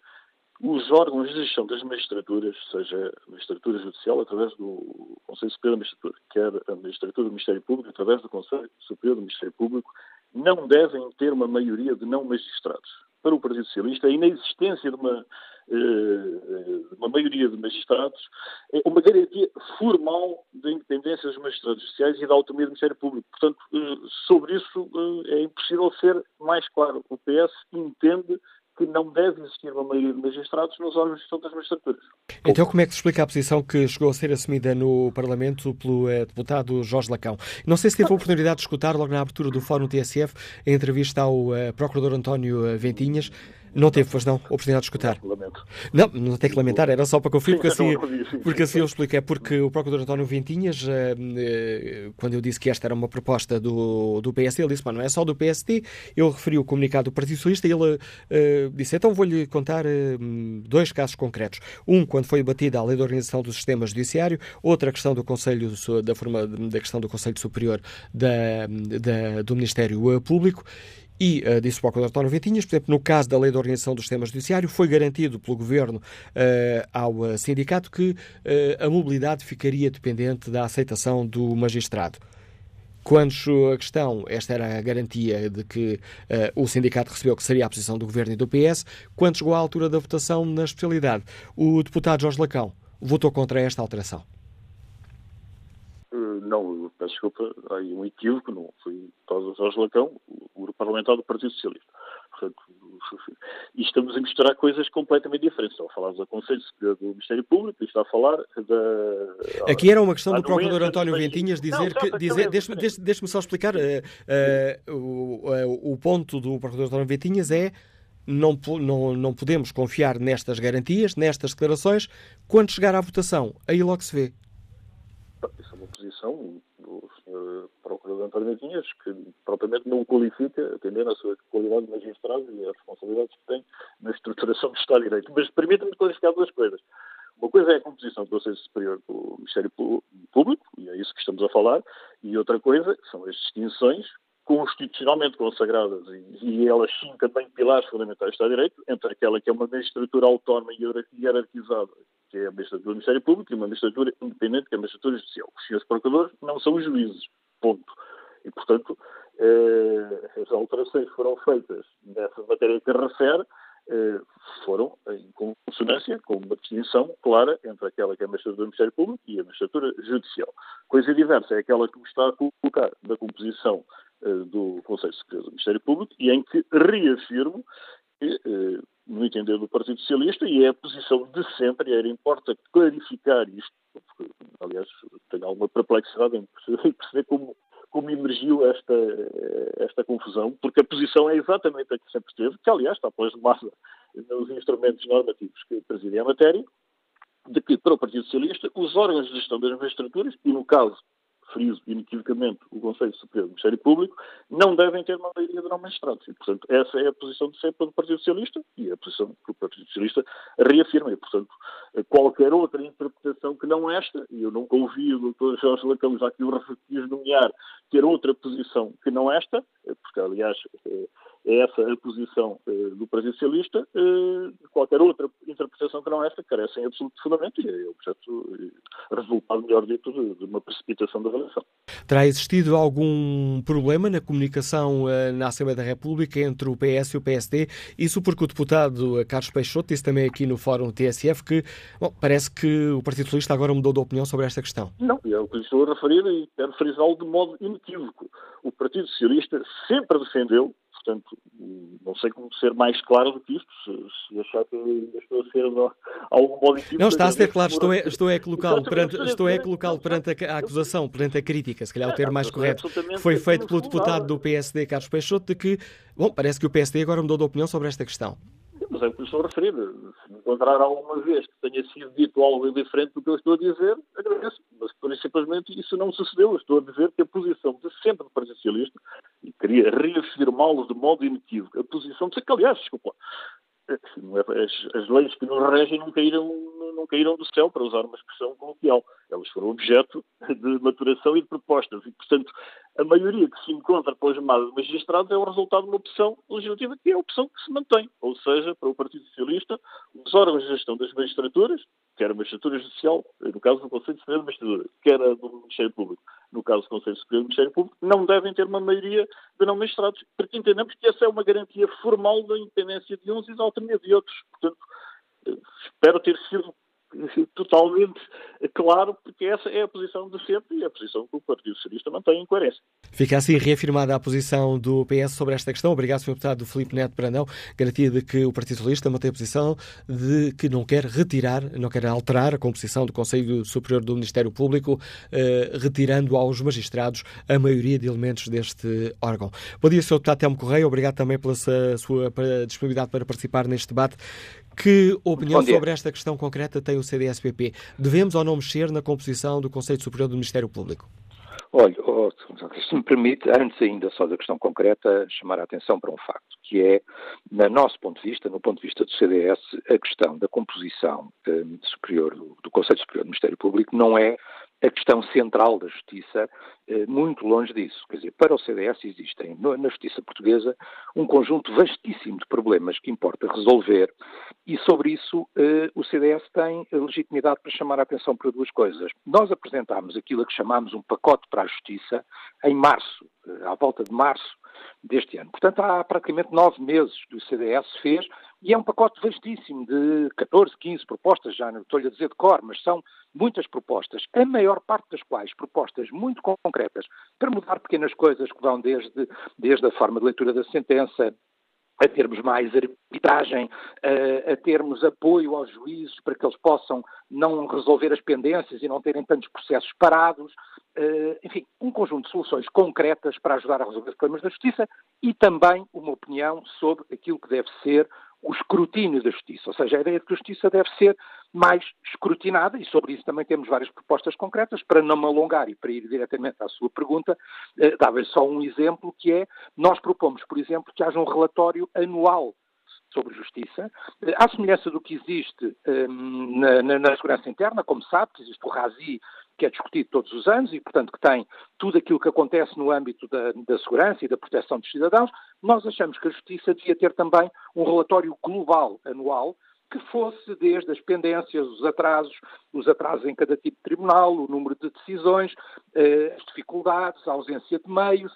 os órgãos de gestão das magistraturas, seja a magistratura judicial através do Conselho Superior da Magistratura, quer a magistratura do Ministério Público através do Conselho Superior do Ministério Público, não devem ter uma maioria de não magistrados. Para o Partido Socialista, a inexistência de uma, eh, uma maioria de magistrados é uma garantia formal da independência dos magistrados judiciais e da autonomia do Ministério Público. Portanto, eh, sobre isso eh, é impossível ser mais claro. O PS entende que não deve existir uma maioria de magistrados nos órgãos de gestão das magistraturas. Então, como é que se explica a posição que chegou a ser assumida no Parlamento pelo eh, deputado Jorge Lacão? Não sei se teve a oportunidade de escutar, logo na abertura do Fórum TSF, a entrevista ao eh, Procurador António eh, Ventinhas, não teve, pois não, oportunidade de escutar. Não, não tem que lamentar, era só para conferir, porque assim, porque assim eu expliquei. Porque o Procurador António Ventinhas, eh, eh, quando eu disse que esta era uma proposta do, do PSD, ele disse, mas não é só do PSD, eu referi o comunicado do Partido Socialista e ele uh, disse, então vou-lhe contar uh, dois casos concretos. Um, quando foi debatida a lei de organização do sistema judiciário, outra questão do Conselho, da, forma, da questão do Conselho Superior da, da, do Ministério Público, e, uh, disse o Procurador António Ventinhas, por exemplo, no caso da Lei de Organização do Sistema Judiciário, foi garantido pelo Governo uh, ao uh, sindicato que a mobilidade ficaria dependente da aceitação do magistrado. Quando a questão, esta era a garantia de que o sindicato recebeu, que seria a posição do Governo e do PS, quando chegou à altura da votação na especialidade, o deputado Jorge Lacão votou contra esta alteração. Não, peço desculpa, há aí um equívoco, não foi de Jorge Lacão, o grupo parlamentar do Partido Socialista. Portanto, e estamos a misturar coisas completamente diferentes. Estão a falar do Conselho Superior do Ministério Público e está a falar da. Aqui era uma questão do Procurador António Ventinhas dizer não, que. Dizer, Deixe-me deixe só explicar. Uh, uh, o, uh, o ponto do Procurador António Ventinhas é. Não, não, não podemos confiar nestas garantias, nestas declarações. Quando chegar à votação, aí logo se vê posição do Sr. Procurador António Martins, que propriamente não o qualifica, atendendo à sua qualidade de magistrado e às responsabilidades que tem na estruturação do Estado de Direito. Mas permita-me clarificar duas coisas. Uma coisa é a composição do Conselho Superior do Ministério Público, e é isso que estamos a falar, e outra coisa são as distinções constitucionalmente consagradas e, e, elas sim também pilares fundamentais do Estado de Direito, entre aquela que é uma magistratura autónoma e hierarquizada, que é a magistratura do Ministério Público, e uma magistratura independente, que é a magistratura judicial. Os senhores procuradores não são juízes, ponto. E, portanto, eh, as alterações que foram feitas nessa matéria que refere eh, foram em consonância com uma distinção clara entre aquela que é a magistratura do Ministério Público e a magistratura judicial. Coisa diversa é aquela que me está a colocar na composição eh, do Conselho Superior do Ministério Público e em que reafirmo que, eh, no entender do Partido Socialista, e é a posição de sempre, era importa clarificar isto, porque, aliás, tenho alguma perplexidade em perceber como, como emergiu esta, esta confusão, porque a posição é exatamente a que sempre teve, que aliás está plasmada nos instrumentos normativos que presidem a matéria, de que, para o Partido Socialista, os órgãos de gestão das magistraturas, e no caso friso inequivocamente o Conselho Superior do Ministério Público, não devem ter uma maioria de não magistrados. E, portanto, essa é a posição de sempre do Partido Socialista e é a posição que o Partido Socialista reafirma. E, portanto, qualquer outra interpretação que não esta, e eu nunca ouvi o Dr. Jorge Lacão, já que o quis nomear, ter outra posição que não esta, porque, aliás, é essa a posição eh, do Partido Socialista. Eh, qualquer outra interpretação que não esta carece em absoluto fundamento e é objeto, eh, resultado, melhor dito, de, de, uma precipitação da avaliação. Terá existido algum problema na comunicação na Assembleia da República entre o PS e o PSD? Isso porque o deputado Carlos Peixoto disse também aqui no Fórum TSF que bom, parece que o Partido Socialista agora mudou de opinião sobre esta questão. Não, é o que estou a referir e quero frisá-lo de modo inequívoco. O Partido Socialista sempre defendeu Portanto, não sei como ser mais claro do que isto, se, se achar que ainda estou a ser algum modo Não, está a ser claro, estou a, estou a colocá-lo perante, estou a, colocá perante a, acusação, perante a crítica, se calhar o termo mais correto, foi feito pelo deputado do PSD, Carlos Peixoto, de que, bom, parece que o PSD agora mudou de opinião sobre esta questão. Mas é o que estou a referir. Se encontrar alguma vez que tenha sido dito algo diferente do que eu estou a dizer, agradeço. Mas, por simplesmente, isso não sucedeu. Eu estou a dizer que a posição de sempre do Partido e queria reafirmá-lo de modo inequívoco, a posição de que, aliás, desculpa, as, as, leis que nos regem não caíram, não caíram do céu, para usar uma expressão coloquial. Elas foram objeto de maturação e de propostas. E, portanto, a maioria que se encontra para chamados magistrados é o resultado de uma opção legislativa que é a opção que se mantém. Ou seja, para o Partido Socialista, os órgãos de gestão das magistraturas, quer a magistratura judicial, no caso do Conselho Superior de Magistratura, quer a do Ministério Público, no caso do Conselho Superior do Ministério Público, não devem ter uma maioria de não magistrados, porque entendemos que essa é uma garantia formal da independência de uns e da autonomia de outros. Portanto, eh, espero ter sido totalmente claro, porque essa é a posição de sempre e a posição que o Partido Socialista mantém em coerência. Fica assim reafirmada a posição do PS sobre esta questão. Obrigado, Sr. Deputado Filipe Neto Brandão. Garantia de que o Partido Socialista mantém a posição de que não quer retirar, não quer alterar a composição do Conselho Superior do Ministério Público, eh, retirando aos magistrados a maioria de elementos deste órgão. Bom dia, Sr. Deputado Telmo Correia. Obrigado também pela sua disponibilidade para participar neste debate. Que opinião sobre esta questão concreta tem o CDSPP? Devemos ou não mexer na composição do Conselho Superior do Ministério Público? Olha, oh, se me permite, antes ainda só da questão concreta, chamar a atenção para um facto, que é, no nosso ponto de vista, no ponto de vista do CDS, a questão da composição eh, superior do, do Conselho Superior do Ministério Público não é a questão central da justiça, eh, muito longe disso. Quer dizer, para o CDS existem na justiça portuguesa um conjunto vastíssimo de problemas que importa resolver e sobre isso eh, o CDS tem legitimidade para chamar a atenção para duas coisas. Nós apresentámos aquilo a que chamámos um pacote para a justiça em março, eh, à volta de março deste ano. Portanto, há praticamente nove meses que o CDS fez e é um pacote vastíssimo de 14, 15 propostas, já não estou-lhe a dizer de cor, mas são muitas propostas, a maior parte das quais propostas muito concretas para mudar pequenas coisas que vão desde, desde a forma de leitura da sentença, a termos mais arbitragem, a, a, termos apoio aos juízes para que eles possam não resolver as pendências e não terem tantos processos parados, enfim, um conjunto de soluções concretas para ajudar a resolver os problemas da justiça e também uma opinião sobre aquilo que deve ser o escrutínio da justiça, ou seja, a ideia de que a justiça deve ser mais escrutinada, e sobre isso também temos várias propostas concretas, para não me alongar e para ir diretamente à sua pergunta, eh, dava-lhe só um exemplo, que é, nós propomos, por exemplo, que haja um relatório anual sobre justiça, eh, à semelhança do que existe eh, na, na, na, segurança interna, como sabe, que existe o RASI, que é discutido todos os anos e, portanto, que tem tudo aquilo que acontece no âmbito da, da, segurança e da proteção dos cidadãos, nós achamos que a Justiça devia ter também um relatório global anual que fosse desde as pendências, os atrasos, os atrasos em cada tipo de tribunal, o número de decisões, eh, as dificuldades, a ausência de meios,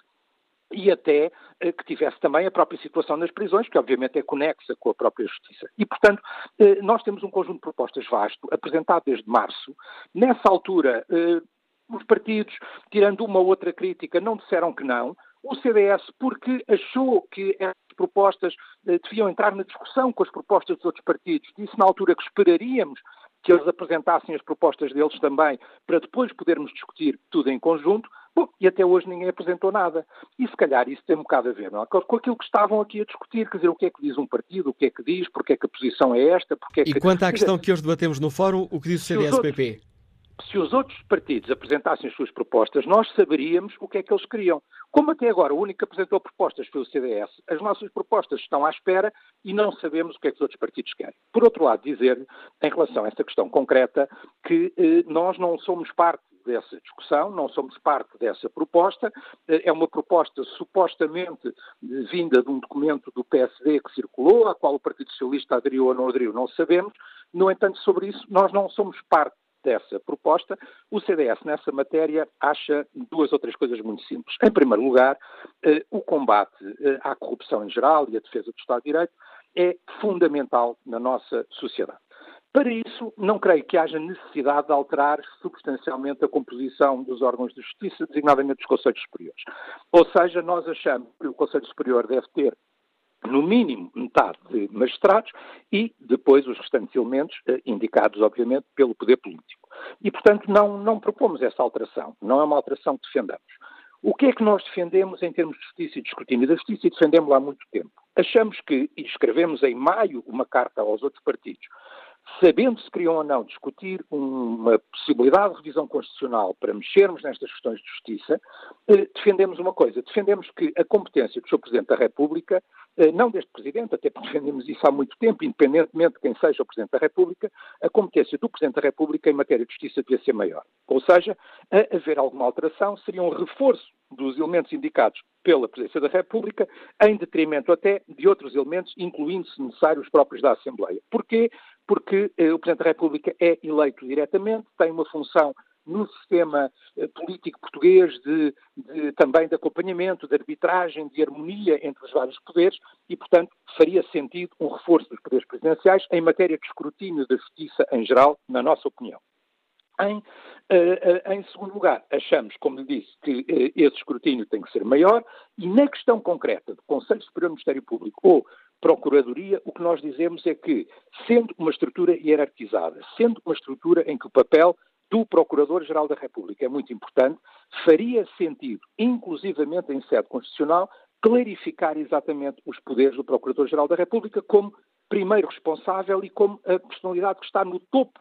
e até eh, que tivesse também a própria situação nas prisões, que obviamente é conexa com a própria justiça. E, portanto, eh, nós temos um conjunto de propostas vasto, apresentado desde março. Nessa altura, eh, os partidos, tirando uma ou outra crítica, não disseram que não. O CDS, porque achou que essas propostas deviam entrar na discussão com as propostas dos outros partidos, disse na altura que esperaríamos que eles apresentassem as propostas deles também, para depois podermos discutir tudo em conjunto. Bom, e até hoje ninguém apresentou nada. E se calhar isso tem um bocado a ver não é? com aquilo que estavam aqui a discutir, quer dizer, o que é que diz um partido, o que é que diz, porque é que a posição é esta, porque é que... E quanto à questão que hoje debatemos no fórum, o que diz o CDS-PP? Se os outros partidos apresentassem as suas propostas, nós saberíamos o que é que eles queriam. Como até agora o único que apresentou propostas foi o CDS, as nossas propostas estão à espera e não sabemos o que é que os outros partidos querem. Por outro lado, dizer-lhe, em relação a esta questão concreta, que eh, nós não somos parte dessa discussão, não somos parte dessa proposta. Eh, é uma proposta supostamente vinda de um documento do PSD que circulou, a qual o Partido Socialista aderiu ou não aderiu, não sabemos. No entanto, sobre isso, nós não somos parte dessa proposta. O CDS, nessa matéria, acha duas ou três coisas muito simples. Em primeiro lugar, eh, o combate eh, à corrupção em geral e a defesa do Estado de Direito é fundamental na nossa sociedade. Para isso, não creio que haja necessidade de alterar substancialmente a composição dos órgãos de justiça, designadamente dos Conselhos Superiores. Ou seja, nós achamos que o Conselho Superior deve ter no mínimo metade de magistrados e depois os restantes elementos eh, indicados, obviamente, pelo poder político. E, portanto, não, não propomos essa alteração, não é uma alteração que defendamos. O que é que nós defendemos em termos de justiça e de escrutínio da justiça e defendemos lá há muito tempo? Achamos que, e escrevemos em maio uma carta aos outros partidos, sabendo se queriam ou não discutir uma possibilidade de revisão constitucional para mexermos nestas questões de justiça, eh, defendemos uma coisa, defendemos que a competência do Sr. Presidente da República, eh, não deste Presidente, até porque defendemos isso há muito tempo, independentemente de quem seja o Presidente da República, a competência do Presidente da República em matéria de justiça devia ser maior. Ou seja, a haver alguma alteração, seria um reforço dos elementos indicados pela Presidência da República, em detrimento até de outros elementos, incluindo, se necessário, os próprios da Assembleia. Porquê? Porque eh, o Presidente da República é eleito diretamente, tem uma função no sistema eh, político português de, de, também de acompanhamento, de arbitragem, de harmonia entre os vários poderes e, portanto, faria sentido um reforço dos poderes presidenciais em matéria de escrutínio da justiça em geral, na nossa opinião. Em, eh, em, segundo lugar, achamos, como lhe disse, que eh, esse escrutínio tem que ser maior e na questão concreta do Conselho Superior do Ministério Público ou Procuradoria, o que nós dizemos é que, sendo uma estrutura hierarquizada, sendo uma estrutura em que o papel do Procurador-Geral da República é muito importante, faria sentido, inclusivamente em sede constitucional, clarificar exatamente os poderes do Procurador-Geral da República como primeiro responsável e como a personalidade que está no topo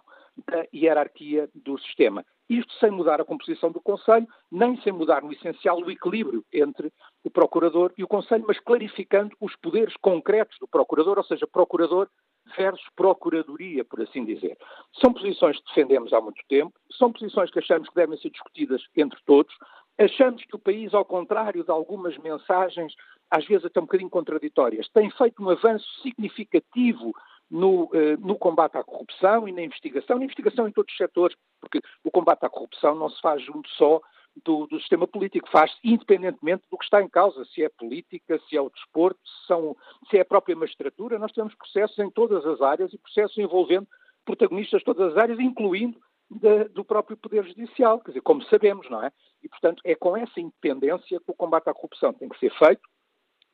da hierarquia do sistema. Isto sem mudar a composição do Conselho, nem sem mudar no essencial o equilíbrio entre o Procurador e o Conselho, mas clarificando os poderes concretos do Procurador, ou seja, Procurador versus Procuradoria, por assim dizer. São posições que defendemos há muito tempo, são posições que achamos que devem ser discutidas entre todos. Achamos que o país, ao contrário de algumas mensagens, às vezes até um bocadinho contraditórias, tem feito um avanço significativo no, eh, no, combate à corrupção e na investigação, na investigação em todos os setores, porque o combate à corrupção não se faz junto só do, do sistema político, faz-se independentemente do que está em causa, se é política, se é o desporto, se, são, se é a própria magistratura, nós temos processos em todas as áreas e processos envolvendo protagonistas de todas as áreas, incluindo de, do próprio Poder Judicial, quer dizer, como sabemos, não é? E, portanto, é com essa independência que o combate à corrupção tem que ser feito,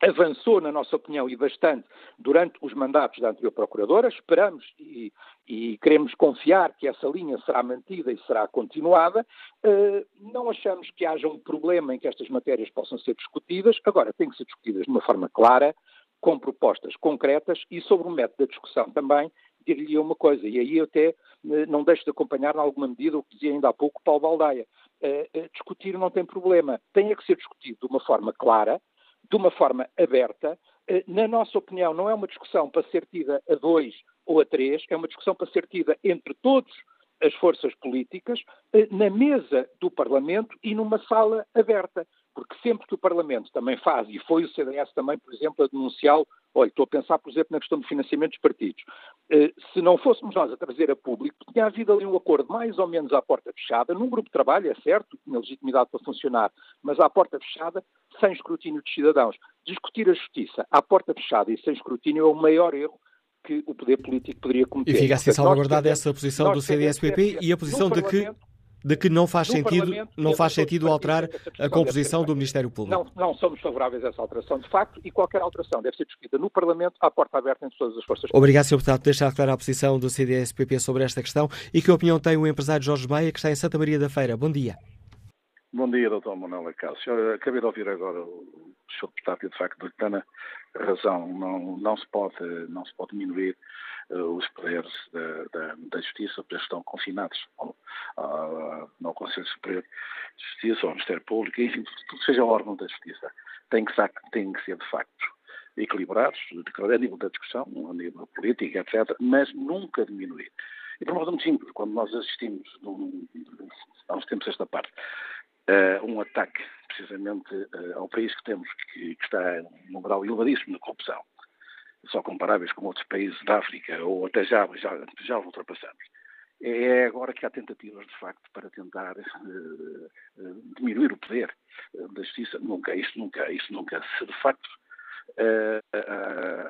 avançou, na nossa opinião, e bastante durante os mandatos da anterior Procuradora. Esperamos e, e queremos confiar que essa linha será mantida e será continuada. Uh, não achamos que haja um problema em que estas matérias possam ser discutidas. Agora, têm que ser discutidas de uma forma clara, com propostas concretas e sobre o método da discussão também. Dir-lhe uma coisa, e aí eu até uh, não deixo de acompanhar, em alguma medida, o que dizia ainda há pouco Paulo Baldaia. Uh, discutir não tem problema, tem que ser discutido de uma forma clara, de uma forma aberta. Eh, na nossa opinião, não é uma discussão para ser tida a dois ou a três, é uma discussão para ser tida entre todos as forças políticas, eh, na mesa do Parlamento e numa sala aberta. Porque sempre que o Parlamento também faz, e foi o CDS também, por exemplo, a denunciá-lo, olha, estou a pensar, por exemplo, na questão do financiamento dos partidos. Eh, se não fôssemos nós a trazer a público, tinha havido ali um acordo mais ou menos à porta fechada, num grupo de trabalho, é certo, tinha legitimidade para funcionar, mas à porta fechada, sem escrutínio dos cidadãos. Discutir a justiça à porta fechada e sem escrutínio é o maior erro que o poder político poderia cometer. E fica assim salvaguardada essa posição do CDS-PP e a posição de que de que não faz sentido, não faz sentido alterar a composição do Ministério Público. Não, não somos favoráveis a essa alteração, de facto, e qualquer alteração deve ser discutida no Parlamento, à porta aberta entre todas as forças. Obrigado, Sr. Deputado, por deixar clara a posição do CDS-PP sobre esta questão e que opinião tem o empresário Jorge Maia, que está em Santa Maria da Feira. Bom dia. Bom dia, Dr. Manuel Acácio. Eu acabei de ouvir agora o Sr. Deputado e, de facto, de plena razão. Não, não, se pode, não se pode diminuir os poderes da, da, da, Justiça, porque estão confinados ao, ao, ao, Conselho Superior de Justiça, ao Ministério Público, enfim, tudo seja o órgão da Justiça. Tem que, tem que ser, de facto, equilibrados, a nível da discussão, a nível político, etc., mas nunca diminuir. E por uma razão muito simples, quando nós assistimos, num, há uns tempos esta parte, uh, um ataque precisamente uh, ao país que temos, que, que, está num grau elevadíssimo de corrupção, só comparáveis com outros países da África, ou até já, já, já os ultrapassamos. É agora que há tentativas, de facto, para tentar uh, diminuir o poder da justiça. Nunca, isso nunca, isso nunca. Se de facto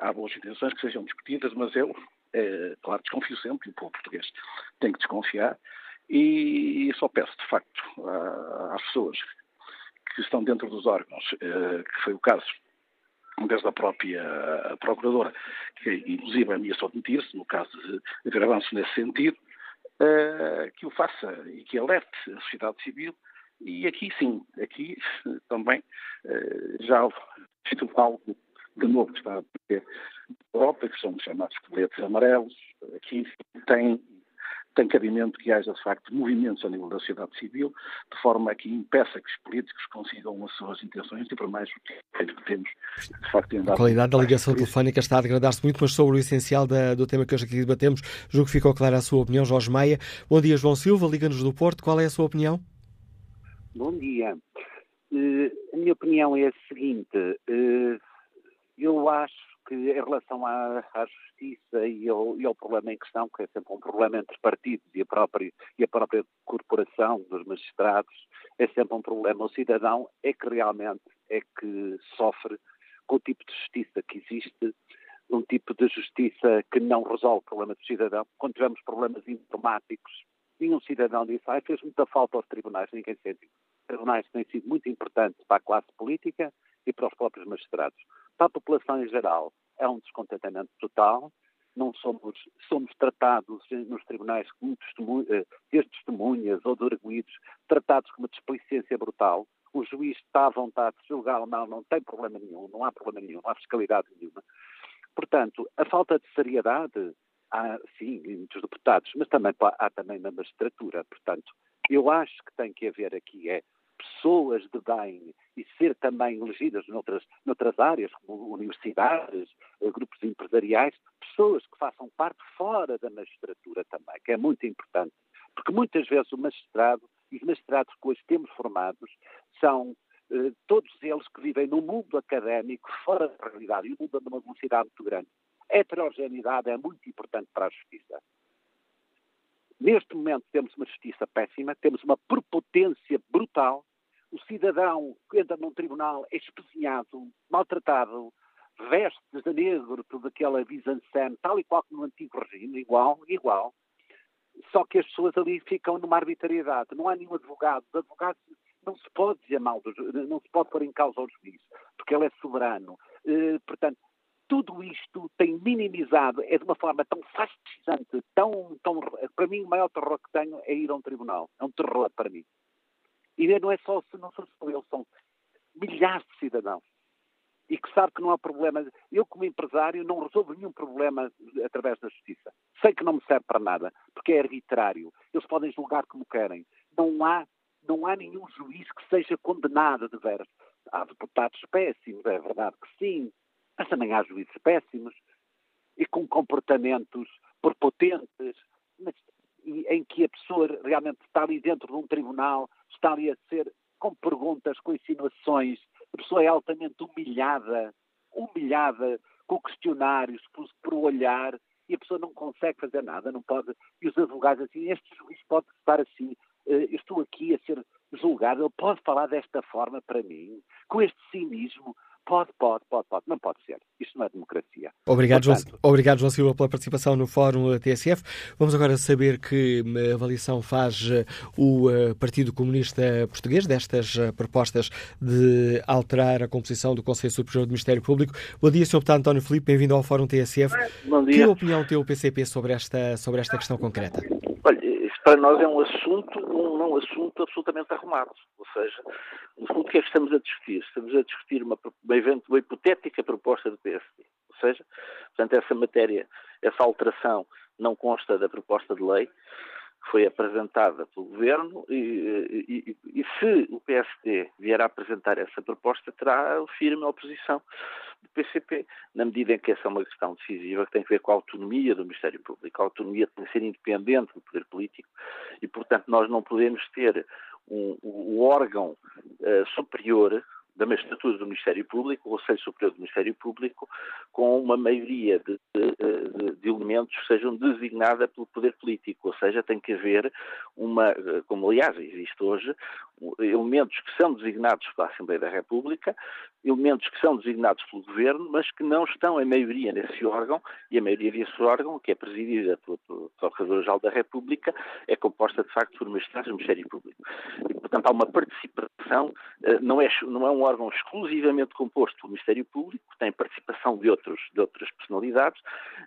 há boas intenções que sejam discutidas, mas eu, claro, desconfio sempre, e o povo português tem que desconfiar, e só peço, de facto, às pessoas que estão dentro dos órgãos, eh, que foi o caso desde a própria Procuradora, que inclusive ameaçou demitir-se, no caso de haver avanço nesse sentido, eh, que o faça e que alerte a sociedade civil. E aqui sim, aqui também eh, já houve algo de novo que está a Europa, que são chamados coletes amarelos, aqui tem tem cabimento que haja, de facto, movimentos a nível da sociedade civil, de forma a que impeça que os políticos consigam as suas intenções e, por mais, o que temos, de facto, A qualidade da ligação telefónica está a degradar-se muito, mas sobre o essencial da, do tema que hoje aqui debatemos, julgo que ficou clara a sua opinião, Jorge Maia. Bom dia, João Silva, Liga-nos do Porto. Qual é a sua opinião? Bom dia. Uh, a minha opinião é a seguinte. Uh, eu acho que em relação à, à justiça e ao, e ao, problema em questão, que é sempre um problema entre partidos e a própria, e a própria corporação dos magistrados, é sempre um problema. O cidadão é que realmente é que sofre com o tipo de justiça que existe, um tipo de justiça que não resolve o problema do cidadão. Quando tivemos problemas informáticos, nenhum cidadão disse, ah, fez muita falta aos tribunais, ninguém sente. Os tribunais têm sido muito importantes para a classe política e para os próprios magistrados. Para a população em geral, é um descontentamento total. Não somos, somos tratados nos tribunais como testemunhas, eh, testemunhas ou de arguídos, tratados com uma desplicência brutal. O juiz está à vontade de julgar ou não, não tem problema nenhum, não há problema nenhum, não há fiscalidade nenhuma. Portanto, a falta de seriedade há, sim, muitos deputados, mas também há também na magistratura. Portanto, eu acho que tem que haver aqui é pessoas de bem e ser também elegidas noutras, noutras áreas, como universidades, eh, grupos empresariais, pessoas que façam parte fora da magistratura também, que é muito importante. Porque muitas vezes o magistrado e os magistrados que hoje temos formados são eh, todos eles que vivem no mundo académico, fora da realidade, e o mundo anda uma velocidade muito grande. A heterogeneidade é muito importante para a justiça. Neste momento temos uma justiça péssima, temos uma prepotência brutal. O cidadão que entra num tribunal é espezinhado, maltratado, veste de negro toda aquela vis-en-scène, tal e qual como no antigo regime, igual, igual. Só que as pessoas ali ficam numa arbitrariedade. Não há nenhum advogado. Os advogados não se pode dizer mal, não se pode pôr em causa o juiz, porque ele é soberano. Eh, portanto, tudo isto tem minimizado, é de uma forma tão fascinante, tão, tão. Para mim, o maior terror que tenho é ir a um tribunal. É um terror para mim. E não é só, não são só eles, são milhares de cidadãos. E que sabe que não há problema. Eu, como empresário, não resolvo nenhum problema através da justiça. Sei que não me serve para nada, porque é arbitrário. Eles podem julgar como querem. Não há, não há nenhum juiz que seja condenado de veras. Há deputados péssimos, é verdade que sim, mas também há juízes péssimos e com comportamentos prepotentes, mas, em que a pessoa realmente está ali dentro de um tribunal, está ali a ser com perguntas, com insinuações, a pessoa é altamente humilhada, humilhada com questionários, por, por olhar, e a pessoa não consegue fazer nada, não pode. E os advogados assim, este juiz pode estar assim, uh, estou aqui a ser julgado, ele pode falar desta forma para mim, com este cinismo, Pode, pode, pode, pode. Não pode ser. Isto não é democracia. Obrigado, Portanto, João, obrigado, João Silva, pela participação no Fórum TSF. Vamos agora saber que hum, avaliação faz uh, o uh, Partido Comunista Português destas propostas de alterar a composição do Conselho Superior do Ministério Público. Bom dia, Sr. Deputado António Filipe, bem-vindo ao Fórum TSF. Bom dia. Que opinião tem o PCP sobre esta, sobre esta questão concreta? Olha, para nós é um assunto, um não assunto absolutamente arrumado. Ou seja, no fundo, o que é que estamos a discutir? Estamos a discutir uma, uma, uma hipotética proposta do PSD. Ou seja, portanto, essa matéria, essa alteração não consta da proposta de lei foi apresentada pelo Governo e, e, e, se o PSD vier a apresentar essa proposta, terá firme oposição do PCP, na medida em que essa é uma questão decisiva que tem a ver com a autonomia do Ministério Público. A autonomia que ser independente do poder político e, portanto, nós não podemos ter um, um órgão uh, superior da magistratura do Ministério Público, o Conselho Superior do Ministério Público, com uma maioria de, de, de, elementos que sejam designados pelo poder político, ou seja, tem que haver uma, como aliás existe hoje, elementos que são designados pela Assembleia da República, elementos que são designados pelo Governo, mas que não estão em maioria nesse órgão, e a maioria desse órgão, que é presidida pelo, Procurador-Geral da República, é composta de facto por magistrados do Ministério Público. E, portanto, há uma participação uh, não, é, não é um órgão exclusivamente composto pelo Ministério Público, tem participação de, outros, de outras personalidades,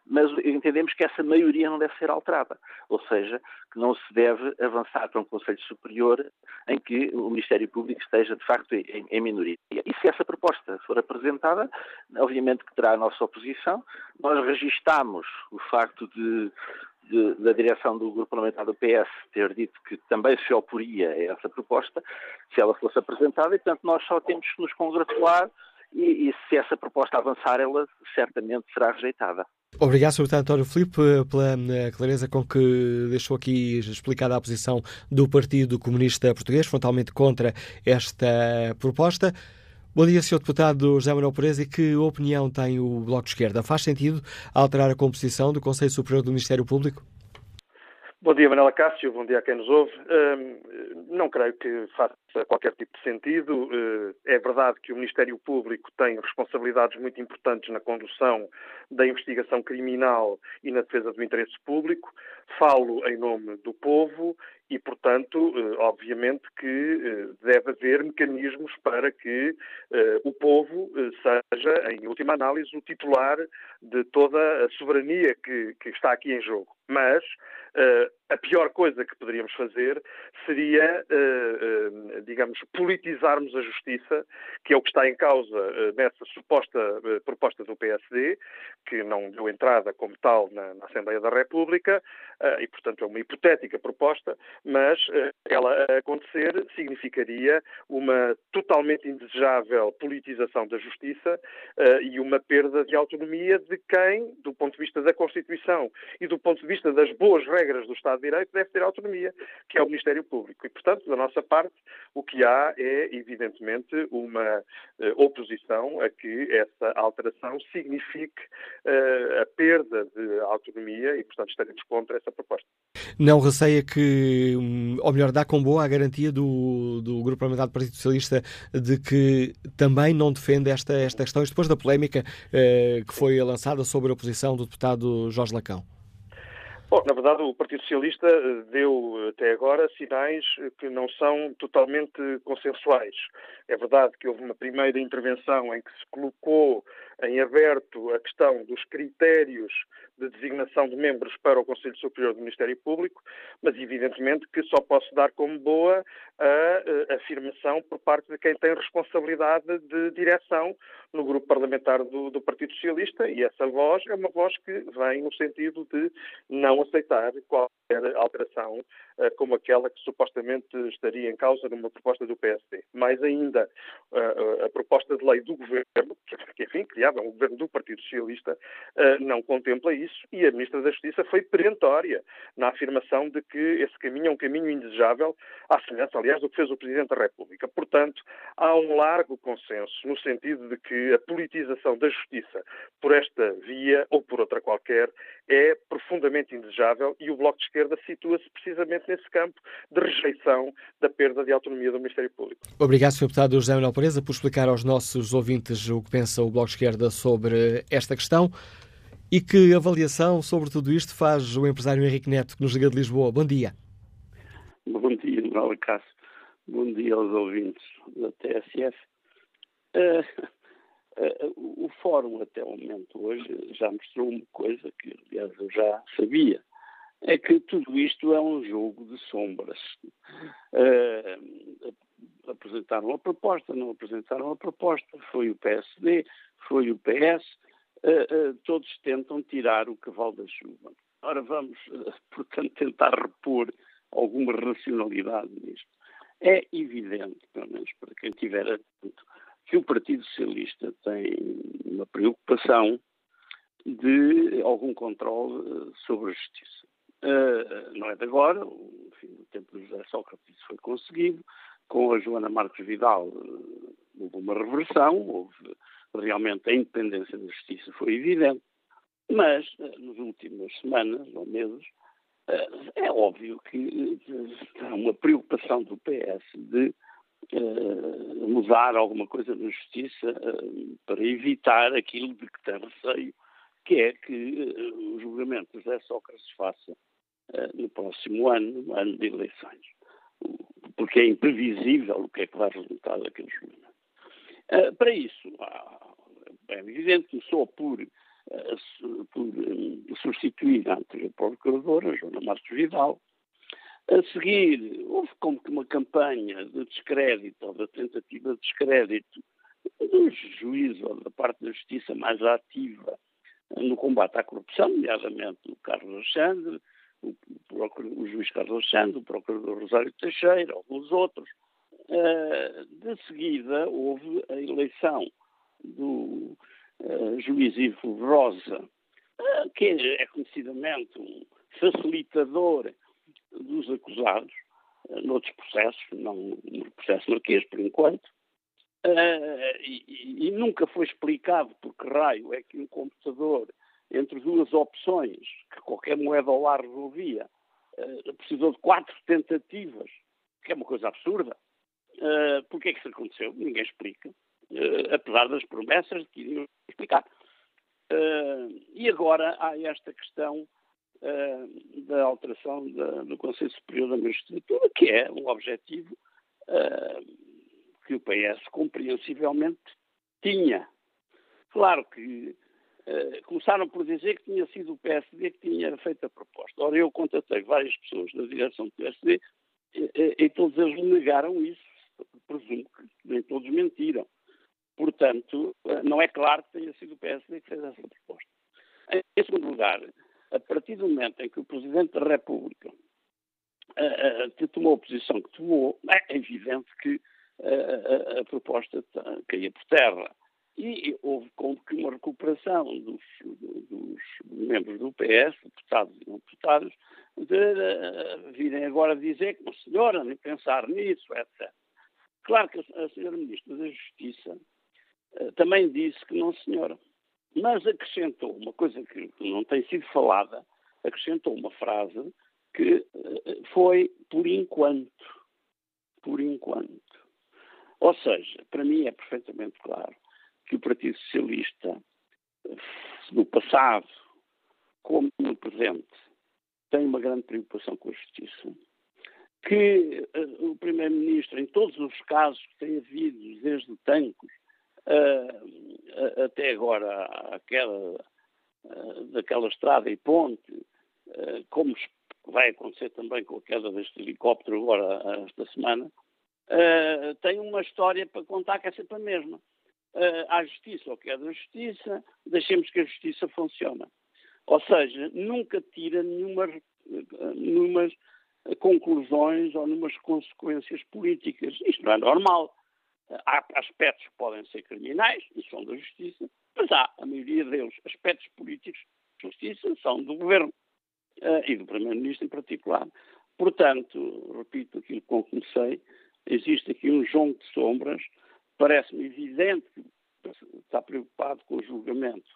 mas entendemos que essa maioria não deve ser alterada, ou seja, que não se deve avançar para um Conselho Superior em que o Ministério Público esteja, de facto, em, em minoria. E se essa proposta for apresentada, obviamente que terá a nossa oposição. Nós registamos o facto de de, da direção do grupo parlamentar do PS ter dito que também se oporia a essa proposta, se ela fosse apresentada, e portanto nós só temos que nos congratular e, e se essa proposta avançar, ela certamente será rejeitada. Obrigado, Sr. António Filipe, pela eh, clareza com que deixou aqui explicada a posição do Partido Comunista Português, frontalmente contra esta proposta. Bom dia, Sr. Deputado José Manuel Perez. E que opinião tem o Bloco de Esquerda? Faz sentido alterar a composição do Conselho Superior do Ministério Público? Bom dia, Manela Cássio. Bom dia a quem nos ouve. não creio que faça qualquer tipo de sentido. Uh, é verdade que o Ministério Público tem responsabilidades muito importantes na condução da investigação criminal e na defesa do interesse público. Falo em nome do povo e, portanto, eh, obviamente que eh, deve haver mecanismos para que eh, o povo seja, em última análise, o titular de toda a soberania que, está aqui em jogo. Mas a pior coisa que poderíamos fazer seria, digamos, politizarmos a justiça, que é o que está em causa nessa suposta proposta do PSD, que não deu entrada como tal na, na Assembleia da República, e, portanto, é uma hipotética proposta, mas uh, ela acontecer significaria uma totalmente indesejável politização da justiça uh, e uma perda de autonomia de quem, do ponto de vista da Constituição e do ponto de vista das boas regras do Estado de Direito, deve ter autonomia, que é o Ministério Público. E, portanto, da nossa parte, o que há é, evidentemente, uma uh, oposição a que essa alteração signifique a perda de autonomia e, portanto, estaremos contra essa proposta. Não receia que Hum, ou melhor, dá com boa a garantia do, do Grupo Parlamentar do Partido Socialista de que também não defende esta, esta questão, depois da polémica eh, que foi lançada sobre a posição do deputado Jorge Lacão. Bom, na verdade, o Partido Socialista eh, deu até agora sinais que não são totalmente consensuais. É verdade que houve uma primeira intervenção em que se colocou em aberto a questão dos critérios de designação de membros para o Conselho Superior do Ministério Público, mas evidentemente que só posso dar como boa a, a afirmação por parte de quem tem responsabilidade de direção no grupo parlamentar do, do, Partido Socialista e essa voz é uma voz que vem no sentido de não aceitar qualquer alteração como aquela que supostamente estaria em causa numa proposta do PSD. Mais ainda, uh, a proposta de lei do governo, que enfim criava um governo do Partido Socialista, não contempla isso e a Ministra da Justiça foi perentória na afirmação de que esse caminho é um caminho indesejável, à semelhança, aliás, do que fez o Presidente da República. Portanto, há um largo consenso no sentido de que a politização da justiça por esta via ou por outra qualquer é profundamente indesejável e o Bloco de Esquerda situa-se precisamente nesse campo de rejeição da perda de autonomia do Ministério Público. Obrigado, Sr. Deputado José Manuel Pereza, por explicar aos nossos ouvintes o que pensa o Bloco de Esquerda sobre esta questão. E que avaliação sobre tudo isto faz o empresário Henrique Neto, que nos liga de Lisboa? Bom dia. Bom dia, Manuel Cássio. Bom dia aos ouvintes da TSF. Uh, Uh, o fórum até o momento hoje já mostrou uma coisa que, aliás, eu já sabia. É que tudo isto é um jogo de sombras. Uh, apresentaram a proposta, não apresentaram a proposta, foi o PSD, foi o PS, uh, todos tentam tirar o cavalo da chuva. Ora, vamos, portanto, tentar repor alguma racionalidade nisto. É evidente, pelo menos para quem estiver atento, que o Partido Socialista tem uma preocupação de algum controle sobre a justiça. Uh, não é de agora, enfim, no tempo do José Sócrates isso foi conseguido, com a Joana Marcos Vidal uh, houve uma reversão, houve realmente a independência da justiça foi evidente, mas uh, nas últimas semanas ou meses é óbvio que há uma preocupação do PS de mudar alguma coisa na justiça para evitar aquilo de que tem receio, que é que o julgamento de José Sócrates faça no próximo ano, ano de eleições. Porque é imprevisível o que é que vai resultar daqueles fenómenos. Uh, para isso, é evidente, começou por, uh, por substituir a anterior procuradora, Joana Marcos Vidal. A seguir, houve como que uma campanha de descrédito, ou da tentativa de descrédito dos juízes ou da parte da justiça mais ativa no combate à corrupção, nomeadamente o Carlos Alexandre, o, o, juiz Carlos Alexandre, o procurador Rosário Teixeira, alguns outros. Uh, de seguida, houve a eleição do uh, juiz Ivo Rosa, uh, que é conhecidamente um facilitador dos acusados noutros processos, não no processo marquês por enquanto, e, e, nunca foi explicado por que raio é que um computador, entre duas opções, que qualquer moeda ao ar resolvia, uh, precisou de quatro tentativas, que é uma coisa absurda. Uh, Porquê é que isso aconteceu? Ninguém explica, uh, apesar das promessas de que iriam explicar. Uh, e agora há esta questão da alteração da, do Conselho Superior da Magistratura, que é um objetivo que o PS compreensivelmente tinha. Claro que começaram por dizer que tinha sido o PSD que tinha feito a proposta. Ora, eu contatei várias pessoas da direção do PSD e, e, e todos eles negaram isso. Presumo que nem todos mentiram. Portanto, uh, não é claro que tenha sido o PSD que fez essa proposta. Em segundo lugar, a partir do momento em que o Presidente da República uh, tomou a posição que tomou, é evidente que a, a, proposta caía por terra. E houve como que uma recuperação dos, dos membros do PS, deputados e não deputados, de, de virem agora dizer que senhora, nem pensar nisso, etc. Claro que a senhora Ministra da Justiça uh, também disse que não senhora, mas acrescentou uma coisa que não tem sido falada, acrescentou uma frase que uh, foi por enquanto. Por enquanto. Ou seja, para mim é perfeitamente claro que o Partido Socialista, no passado como no presente, tem uma grande preocupação com a justiça. Que uh, o Primeiro-Ministro, em todos os casos que tem havido, desde Tancos uh, até agora a queda uh, daquela estrada e ponte, como vai acontecer também com a queda deste helicóptero agora esta semana, tem uma história para contar que é sempre a mesma. Uh, há justiça ou que é da justiça, deixemos que a justiça funcione. Ou seja, nunca tira nenhuma, nenhuma conclusões ou nenhumas consequências políticas. Isto não é normal. Há aspectos que podem ser criminais e são da justiça, mas há, a maioria deles, aspectos políticos de justiça são do governo uh, e do Primeiro-Ministro em particular. Portanto, repito aquilo com que comecei, existe aqui um jogo de sombras. Parece-me evidente que está preocupado com o julgamento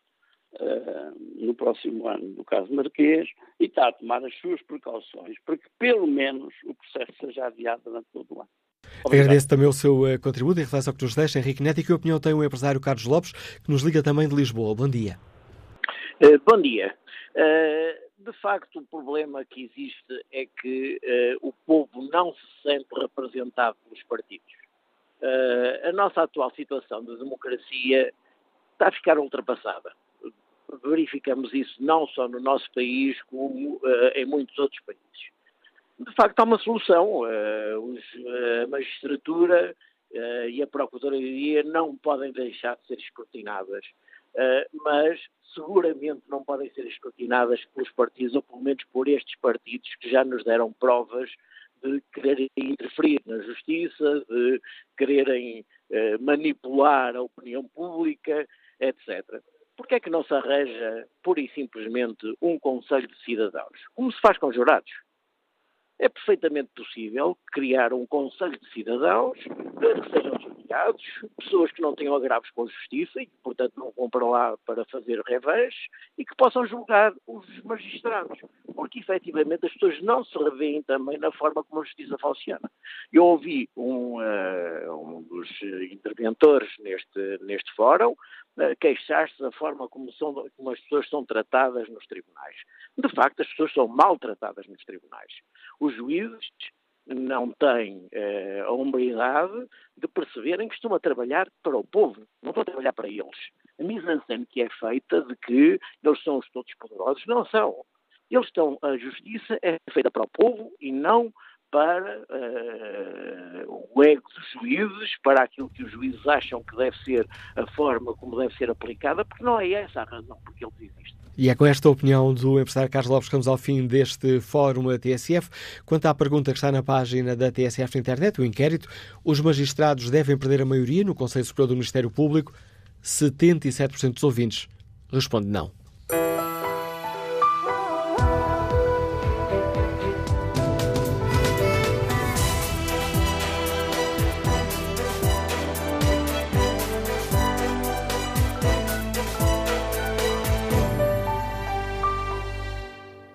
uh, no próximo ano do caso Marquês e está a tomar as suas precauções para que, pelo menos, o processo seja adiado durante todo o ano. Obrigado. Agradeço também o seu uh, contributo em relação ao que nos deixa, Henrique Neto, e que opinião tem o empresário Carlos Lopes, que nos liga também de Lisboa. Bom dia. Uh, bom dia. Uh, de facto, o problema que existe é que uh, o povo não se sente representado pelos partidos. Uh, a nossa atual situação de democracia está a ficar ultrapassada. Verificamos isso não só no nosso país, como uh, em muitos outros países. De facto, há uma solução. Os, a magistratura e a Procuradoria não podem deixar de ser escrutinadas. mas seguramente não podem ser escrutinadas pelos partidos, ou pelo menos por estes partidos que já nos deram provas de quererem interferir na justiça, de quererem eh, manipular a opinião pública, etc. Porquê é que não se arranja, pura e simplesmente, um Conselho de Cidadãos? Como se faz com jurados? É perfeitamente possível criar um Conselho de Cidadãos que sejam desligados, pessoas que não tenham agravos com a justiça e que, portanto, não vão para lá para fazer revés e que possam julgar os magistrados. Porque, efetivamente, as pessoas não se revêem também na forma como a justiça funciona. Eu ouvi um, uh, um dos interventores neste, neste fórum queixar-se da forma como, são, como as pessoas são tratadas nos tribunais. De facto, as pessoas são maltratadas nos tribunais. Os juízes não têm eh, a hombridade de perceberem que estão a trabalhar para o povo, não estão a trabalhar para eles. A mise-en-scène que é feita de que eles são os todos poderosos, não são. Eles estão, a justiça é feita para o povo e não para uh, o ego dos juízes, para aquilo que os juízes acham que deve ser a forma como deve ser aplicada, porque não é essa a razão por que eles existem. E é com esta opinião do empresário Carlos Lopes que vamos ao fim deste fórum da TSF. Quanto à pergunta que está na página da TSF na internet, o inquérito, os magistrados devem perder a maioria no Conselho Superior do Ministério Público? 77% dos ouvintes responde não.